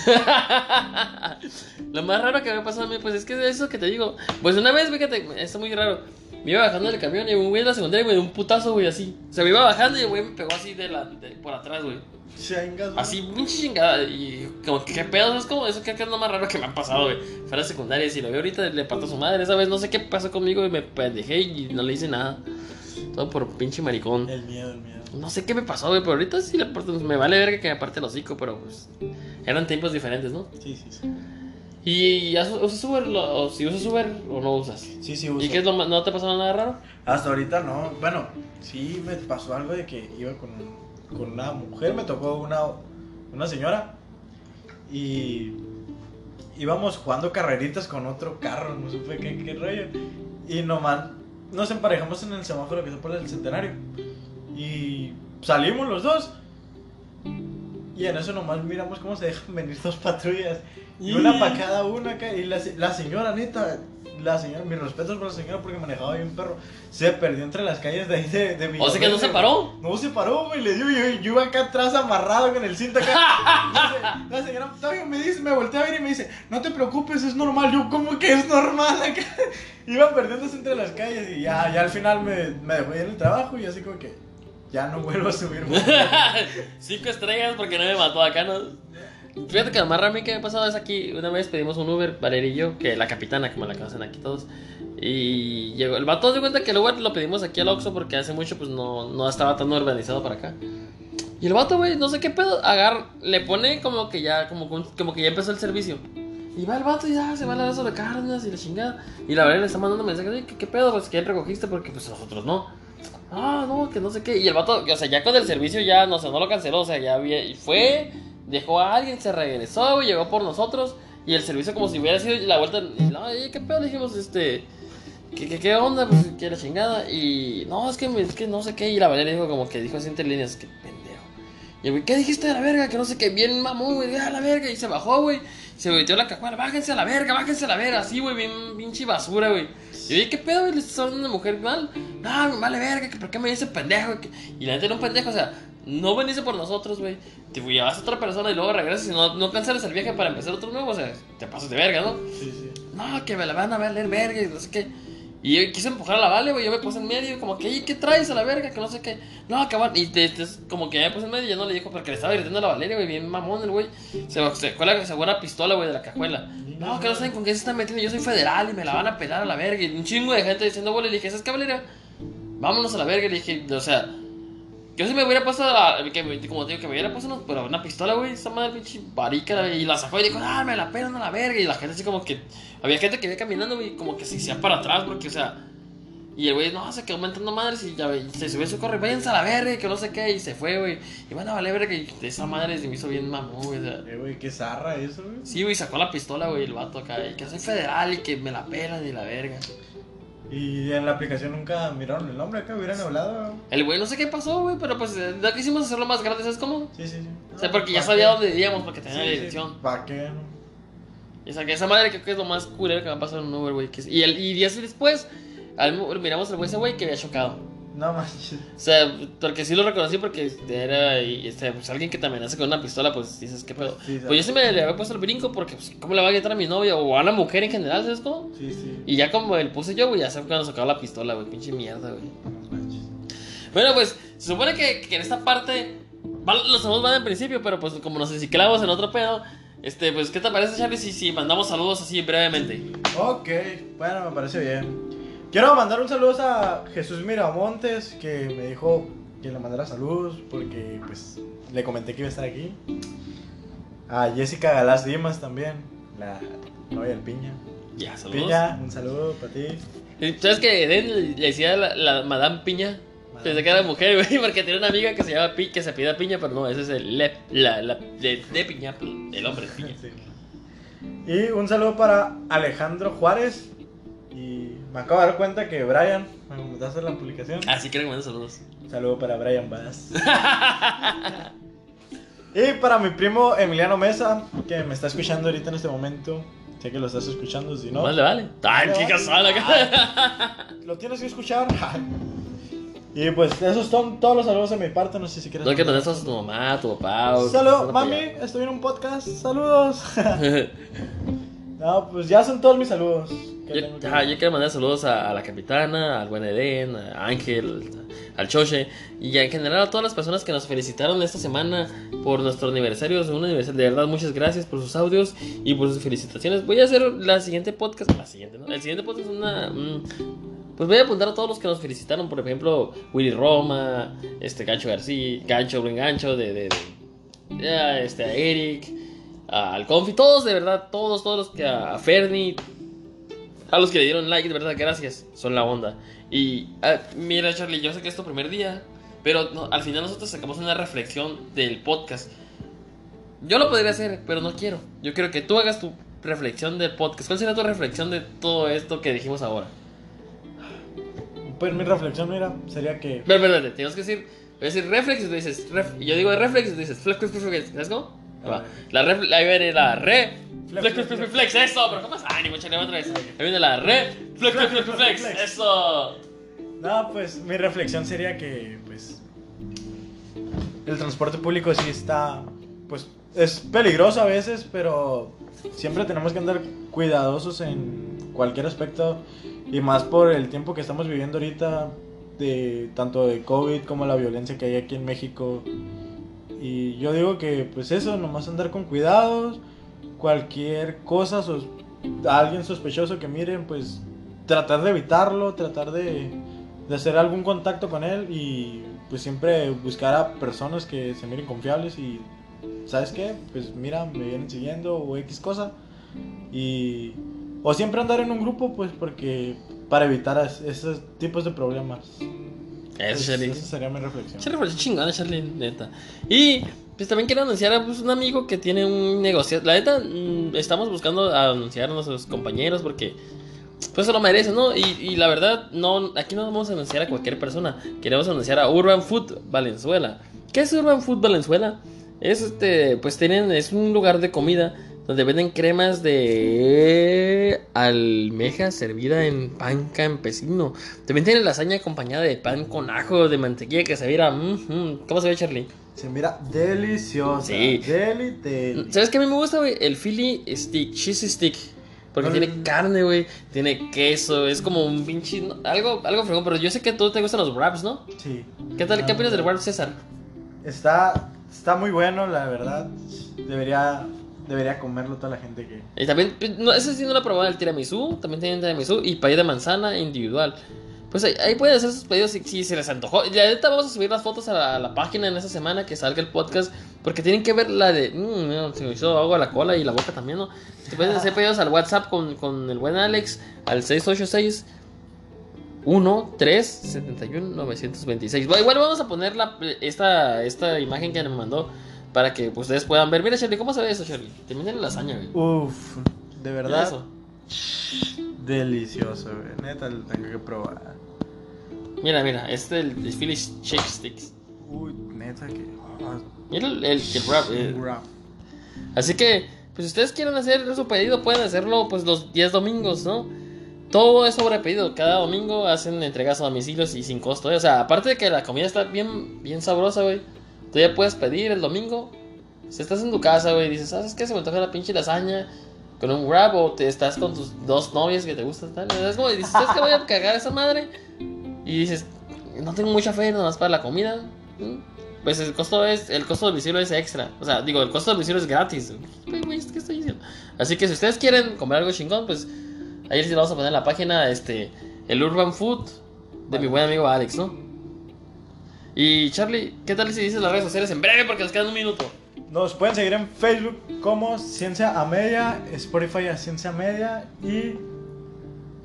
Lo más raro que me pasó a mí, pues es que eso que te digo. Pues una vez, fíjate, está muy raro. Me iba bajando del camión y un güey de la secundaria me dio un putazo, güey, así. O sea, me iba bajando y el güey me pegó así de la, de- por atrás, güey. Chingas. Así, pinche chingada. Y como que qué pedo, es como eso que es lo más raro que me ha pasado, güey. Fue a la secundaria y si lo veo ahorita le parto a su madre. Esa vez no sé qué pasó conmigo y me pendejé y no le hice nada. Todo por pinche maricón. El miedo, el miedo. No sé qué me pasó, güey, pero ahorita sí parto, me vale verga que me parte el hocico, pero pues eran tiempos diferentes, ¿no? Sí, sí, sí. ¿Y usas Uber? O si usas Uber o no usas? Sí, sí, uso. ¿Y qué es lo más- no te pasó nada raro? Hasta ahorita no. Bueno, sí me pasó algo de que iba con, con una mujer, me tocó una, una señora y íbamos jugando carreritas con otro carro, no supe qué, qué rollo. Y nomás nos emparejamos en el semáforo que está por el centenario. Y salimos los dos. Y en eso nomás miramos cómo se dejan venir dos patrullas. Y una para cada una. Y la, se- la señora, neta, la señora, mis respetos por la señora porque manejaba bien perro. Se perdió entre las calles de ahí de, de O sea que no se paró. No se paró, güey, le dio. Yo, yo iba acá atrás amarrado con el cinto acá. *laughs* la, se- la señora todavía me dice, me voltea a ver y me dice, no te preocupes, es normal. Yo, ¿cómo que es normal acá? *laughs* Iban perdiéndose entre las calles y ya, ya al final me, me dejó ir en el trabajo y así como que ya no vuelvo a subir. *laughs* Cinco estrellas porque no me mató acá, ¿no? Fíjate que lo más raro a mí que me ha pasado es aquí. Una vez pedimos un Uber, Valeria y yo, que la capitana, como la conocen aquí todos. Y llegó el vato de cuenta que el Uber lo pedimos aquí al Oxxo porque hace mucho pues no, no estaba tan urbanizado para acá. Y el vato, güey, no sé qué pedo, agar, le pone como que ya, como, como que ya empezó el servicio. Y va el vato y ya se va a la raza de carnes y la chingada. Y la verdad le está mandando mensajes ¿qué, qué pedo, pues que recogiste porque pues nosotros no. Ah, no, que no sé qué. Y el vato, o sea, ya con el servicio ya, no sé, no lo canceló, o sea, ya fue, dejó a alguien, se regresó, güey, llegó por nosotros. Y el servicio como si hubiera sido la vuelta. Y, no, ¿qué pedo? Dijimos, este. ¿Qué, qué, qué onda? Pues que la chingada. Y no, es que, es que no sé qué. Y la Valeria dijo como que dijo así entre líneas, que pendejo. Y el güey, ¿qué dijiste de la verga? Que no sé qué, bien mamón, güey, a la verga. Y se bajó, güey. Se metió la cajuela, bájense a la verga, bájense a la verga. Así, güey, bien pinche basura, güey. Y yo dije, ¿qué pedo? ¿Le estás hablando a una mujer mal? No, vale verga, que ¿por qué me dice pendejo? Y la gente era un pendejo, o sea, no veniste por nosotros, güey. Te llevas a otra persona y luego regresas y no, no canceles el viaje para empezar otro nuevo, o sea, te pasas de verga, ¿no? Sí, sí. No, que me la van a valer verga y no sé qué. Y yo quise empujar a la Vale, güey. Yo me puse en medio, como que, "Ey, ¿qué traes a la verga? Que no sé qué. No, cabrón. Y te- te- como que ya me puse en medio y ya no le dijo porque le estaba gritando a la Valeria, güey. Bien mamón el güey. Se se sacó la, sacó una pistola, güey, de la cajuela. No, que no saben con qué se están metiendo. Yo soy federal y me la van a pelar a la verga. Y un chingo de gente diciendo, güey. Le dije, ¿sabes qué, Valeria? Vámonos a la verga. Le dije, o sea. Yo si me hubiera puesto, a- que, como te digo, que me hubiera puesto una, pero una pistola, güey, esa madre pinche varica, y la sacó y dijo, ah, me la pelan a la verga, y la gente así como que, había gente que iba caminando, güey, como que se hacía para atrás, porque, o sea, y el güey, no, se quedó aumentando madres, y ya, se subió a su corre, váyanse a la verga, y que no sé qué, y se fue, güey, y bueno, vale verga, y esa madre se me hizo bien mamón, güey, o sea, Eh, güey, qué zarra eso, güey. sí, güey, sacó la pistola, güey, el vato acá, y que soy federal, y que me la pelan, y la verga. Y en la aplicación nunca miraron el nombre acá, hubieran hablado. El güey, no sé qué pasó, güey, pero pues, eh, ya quisimos hacerlo más grande, ¿sabes cómo? Sí, sí, sí. O sea, porque ya ¿Pa' sabía qué? dónde iríamos, porque tenía la Sí, sí, dirección. ¿Para qué? no? Y, O sea, que esa madre creo que es lo más culero que me ha pasado en un Uber, güey. que Y, el, y días después, al, miramos al güey ese güey que había chocado. No manches. O sea, porque sí lo reconocí porque era y, este, pues, alguien que te amenaza con una pistola, pues dices, ¿qué pedo? Sí, Pues yo sí me le había puesto el brinco porque, pues, ¿cómo le va a gritar a mi novia o a una mujer en general, ¿sabes cómo? Sí, sí. Y ya como el puse yo, güey, ya sabes cuando sacaba la pistola, güey, pinche mierda, güey. No manches. Bueno, pues se supone que, que en esta parte va- lo sabemos mal en principio, pero pues como nos enciclamos en otro pedo, Este, pues, ¿qué te parece, Charlie, si, si mandamos saludos así brevemente? Ok, bueno, me parece bien. Quiero mandar un saludo a Jesús Miramontes, que me dijo que le mandara saludos, porque pues le comenté que iba a estar aquí. A Jessica Galás Dimas también, la novia del Piña. Ya, saludos. Piña, un saludo para ti. ¿Sabes que Eden le decía la, la Madame Piña? Pensé que era mujer, güey, porque tiene una amiga que se llama Pi, que se pida Piña, pero no, ese es el le, la, la, de, de Piña, el hombre Piña. *laughs* Sí. Y un saludo para Alejandro Juárez. Y me acabo de dar cuenta que Brian me comentaste la publicación. Así que le mando saludos. Un saludo para Brian Bass. y para mi primo Emiliano Mesa, que me está escuchando ahorita en este momento. Sé que lo estás escuchando, si no. Vale, vale. Ay, vale. acá. Lo tienes que escuchar. *laughs* y pues esos son todos los saludos de mi parte. No sé si quieres. No que saludos a tu mamá, a tu papá. Saludos, mami. Estoy en un podcast. Saludos. *laughs* no, pues ya son todos mis saludos. Yo, ajá, yo quiero mandar saludos a, a la capitana, al buen Eden, a Ángel, al Choche y en general a todas las personas que nos felicitaron esta semana por nuestro aniversario. Un aniversario. De verdad, muchas gracias por sus audios y por sus felicitaciones. Voy a hacer la siguiente podcast. La siguiente, ¿no? El siguiente podcast es una. mm, pues voy a apuntar a todos los que nos felicitaron. Por ejemplo, Willy Roma, este Gancho García, Gancho, buen Gancho, de, de, de- a, este, Eric, al Confi, todos de verdad, todos, todos los que a, a Fernie, a los que le dieron like, de verdad, gracias. Son la onda. Y ah, mira, Charlie, yo sé que es tu primer día, pero no, al final nosotros sacamos una reflexión del podcast. Yo lo podría hacer, pero no quiero. Yo quiero que tú hagas tu reflexión del podcast. ¿Cuál será tu reflexión de todo esto que dijimos ahora? Pues mi reflexión, mira, sería que. Espera, tenemos que decir. Voy a decir reflex y tú dices. Ref, y yo digo reflex y tú dices flex, flex, flex, flex. ¿Sabes cómo? Va. La ref, ahí viene la re. Flex, flex, flex, flex. Eso, pero ¿cómo es? Ay, ni mucha otra vez. Ahí viene la re. Flex, flex, flex, flex, flex. Eso. No, pues mi reflexión sería que, pues, el transporte público sí está, pues, es peligroso a veces, pero siempre tenemos que andar cuidadosos en cualquier aspecto y más por el tiempo que estamos viviendo ahorita, de tanto de COVID como la violencia que hay aquí en México. Y yo digo que, pues eso, nomás andar con cuidados, cualquier cosa, sos- alguien sospechoso que miren, pues tratar de evitarlo, tratar de, de hacer algún contacto con él y pues siempre buscar a personas que se miren confiables y ¿sabes qué? Pues mira, me vienen siguiendo o X cosa y o siempre andar en un grupo pues porque para evitar es- esos tipos de problemas. Eso, Es- Charlie. Esa sería mi reflexión. Charlie fue chingona, Charlie, neta. Y pues también quiero anunciar a pues, un amigo que tiene un negocio. La neta, mm, estamos buscando anunciar a nuestros compañeros porque pues se lo merecen, ¿no? Y, y la verdad, no, aquí no vamos a anunciar a cualquier persona. Queremos anunciar a Urban Food Valenzuela. ¿Qué es Urban Food Valenzuela? Es este, pues tienen, es un lugar de comida donde venden cremas de almeja servida en pan campesino. También tienen lasaña acompañada de pan con ajo, de mantequilla que se mira. mm, mm. ¿Cómo se ve, Charlie? Se mira deliciosa. Sí. Deli, deli. ¿Sabes qué a mí me gusta, güey? El Philly Stick, Cheesy Stick. Porque tiene carne, güey. Tiene queso. Es como un pinche. no, algo, algo fregón. Pero yo sé que a tú te gustan los wraps, ¿no? Sí. ¿Qué tal? ¿Qué Ah, opinas del wrap, César? Está, está muy bueno, la verdad. Debería, debería comerlo toda la gente que... Y también, pues, no, ese sí no lo he probado, el tiramisú. También tienen tiramisú y pay de manzana individual. Pues ahí, ahí pueden hacer sus pedidos si, si se les antojó. Y neta vamos a subir las fotos a la, a la página en esta semana que salga el podcast. Porque tienen que ver la de. Mmm, se me hizo agua la cola y la boca también, ¿no? Si pueden hacer pedidos al WhatsApp con, con el buen Alex al 686 1 3 71 926. Bueno, Igual vamos a poner la, esta, esta imagen que me mandó para que ustedes puedan ver. Mira, Charlie, ¿cómo se ve eso, Charlie? Termina la lasaña, güey. Uf, de verdad. eso. Delicioso, güey. Neta, lo tengo que probar. Mira, mira, este es el, el Philly Shake Sticks. Uy, neta que. ah, Mira el, el, el wrap. eh. Así que, pues si ustedes quieren hacer su pedido, pueden hacerlo pues los 10 domingos, ¿no? Todo es sobre pedido. Cada domingo hacen entregas a domicilios y sin costo. ¿eh? O sea, aparte de que la comida está bien, bien sabrosa, güey. Tú ya puedes pedir el domingo. Si estás en tu casa, güey, dices, ¿sabes qué? Se me la pinche lasaña con un wrap o te estás con tus dos novias que te gustan, tal. Es como, dices, ¿sabes qué? Voy a cagar a esa madre. Y dices, no tengo mucha fe nada más para la comida. ¿Mm? Pues el costo es, el costo del domicilio es extra. O sea, digo, el costo del domicilio es gratis. Güey, güey, es que Así que si ustedes quieren comer algo chingón, pues ahí les vamos a poner en la página este el Urban Food de mi buen amigo Alex, ¿no? Y Charlie, ¿qué tal si dices las redes sociales en breve porque nos quedan un minuto? Nos pueden seguir en Facebook como Ciencia a Media, Spotify a Ciencia Media y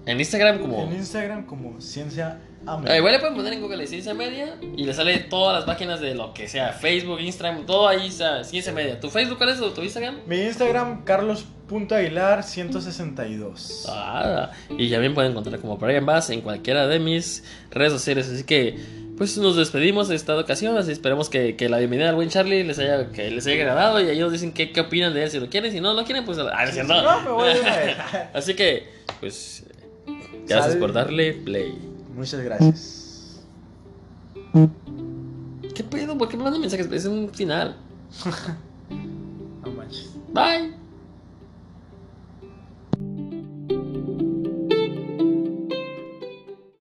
En Instagram como... en Instagram como Ciencia a Ah, Media. igual le pueden poner en Google Ciencia Media y le sale todas las páginas de lo que sea, Facebook, Instagram, todo ahí, sea, Ciencia Media. ¿Tu Facebook cuál es o tu Instagram? Mi Instagram, carlos.aguilar 162. Ah, y ya bien pueden encontrar como Brian Bass en cualquiera de mis redes sociales. Así que, pues nos despedimos de esta ocasión. Así esperemos que, que la bienvenida al buen Charlie les haya, que les haya agradado. Y ahí nos dicen qué, qué opinan de él. Si lo quieren, si no lo quieren, pues. Ah, no es cierto. No, me voy vez. *laughs* Así que, pues. Gracias por darle play. Muchas gracias. ¿Qué pedo? ¿Por qué me mandan mensajes? Es un final. *laughs* No manches. Bye.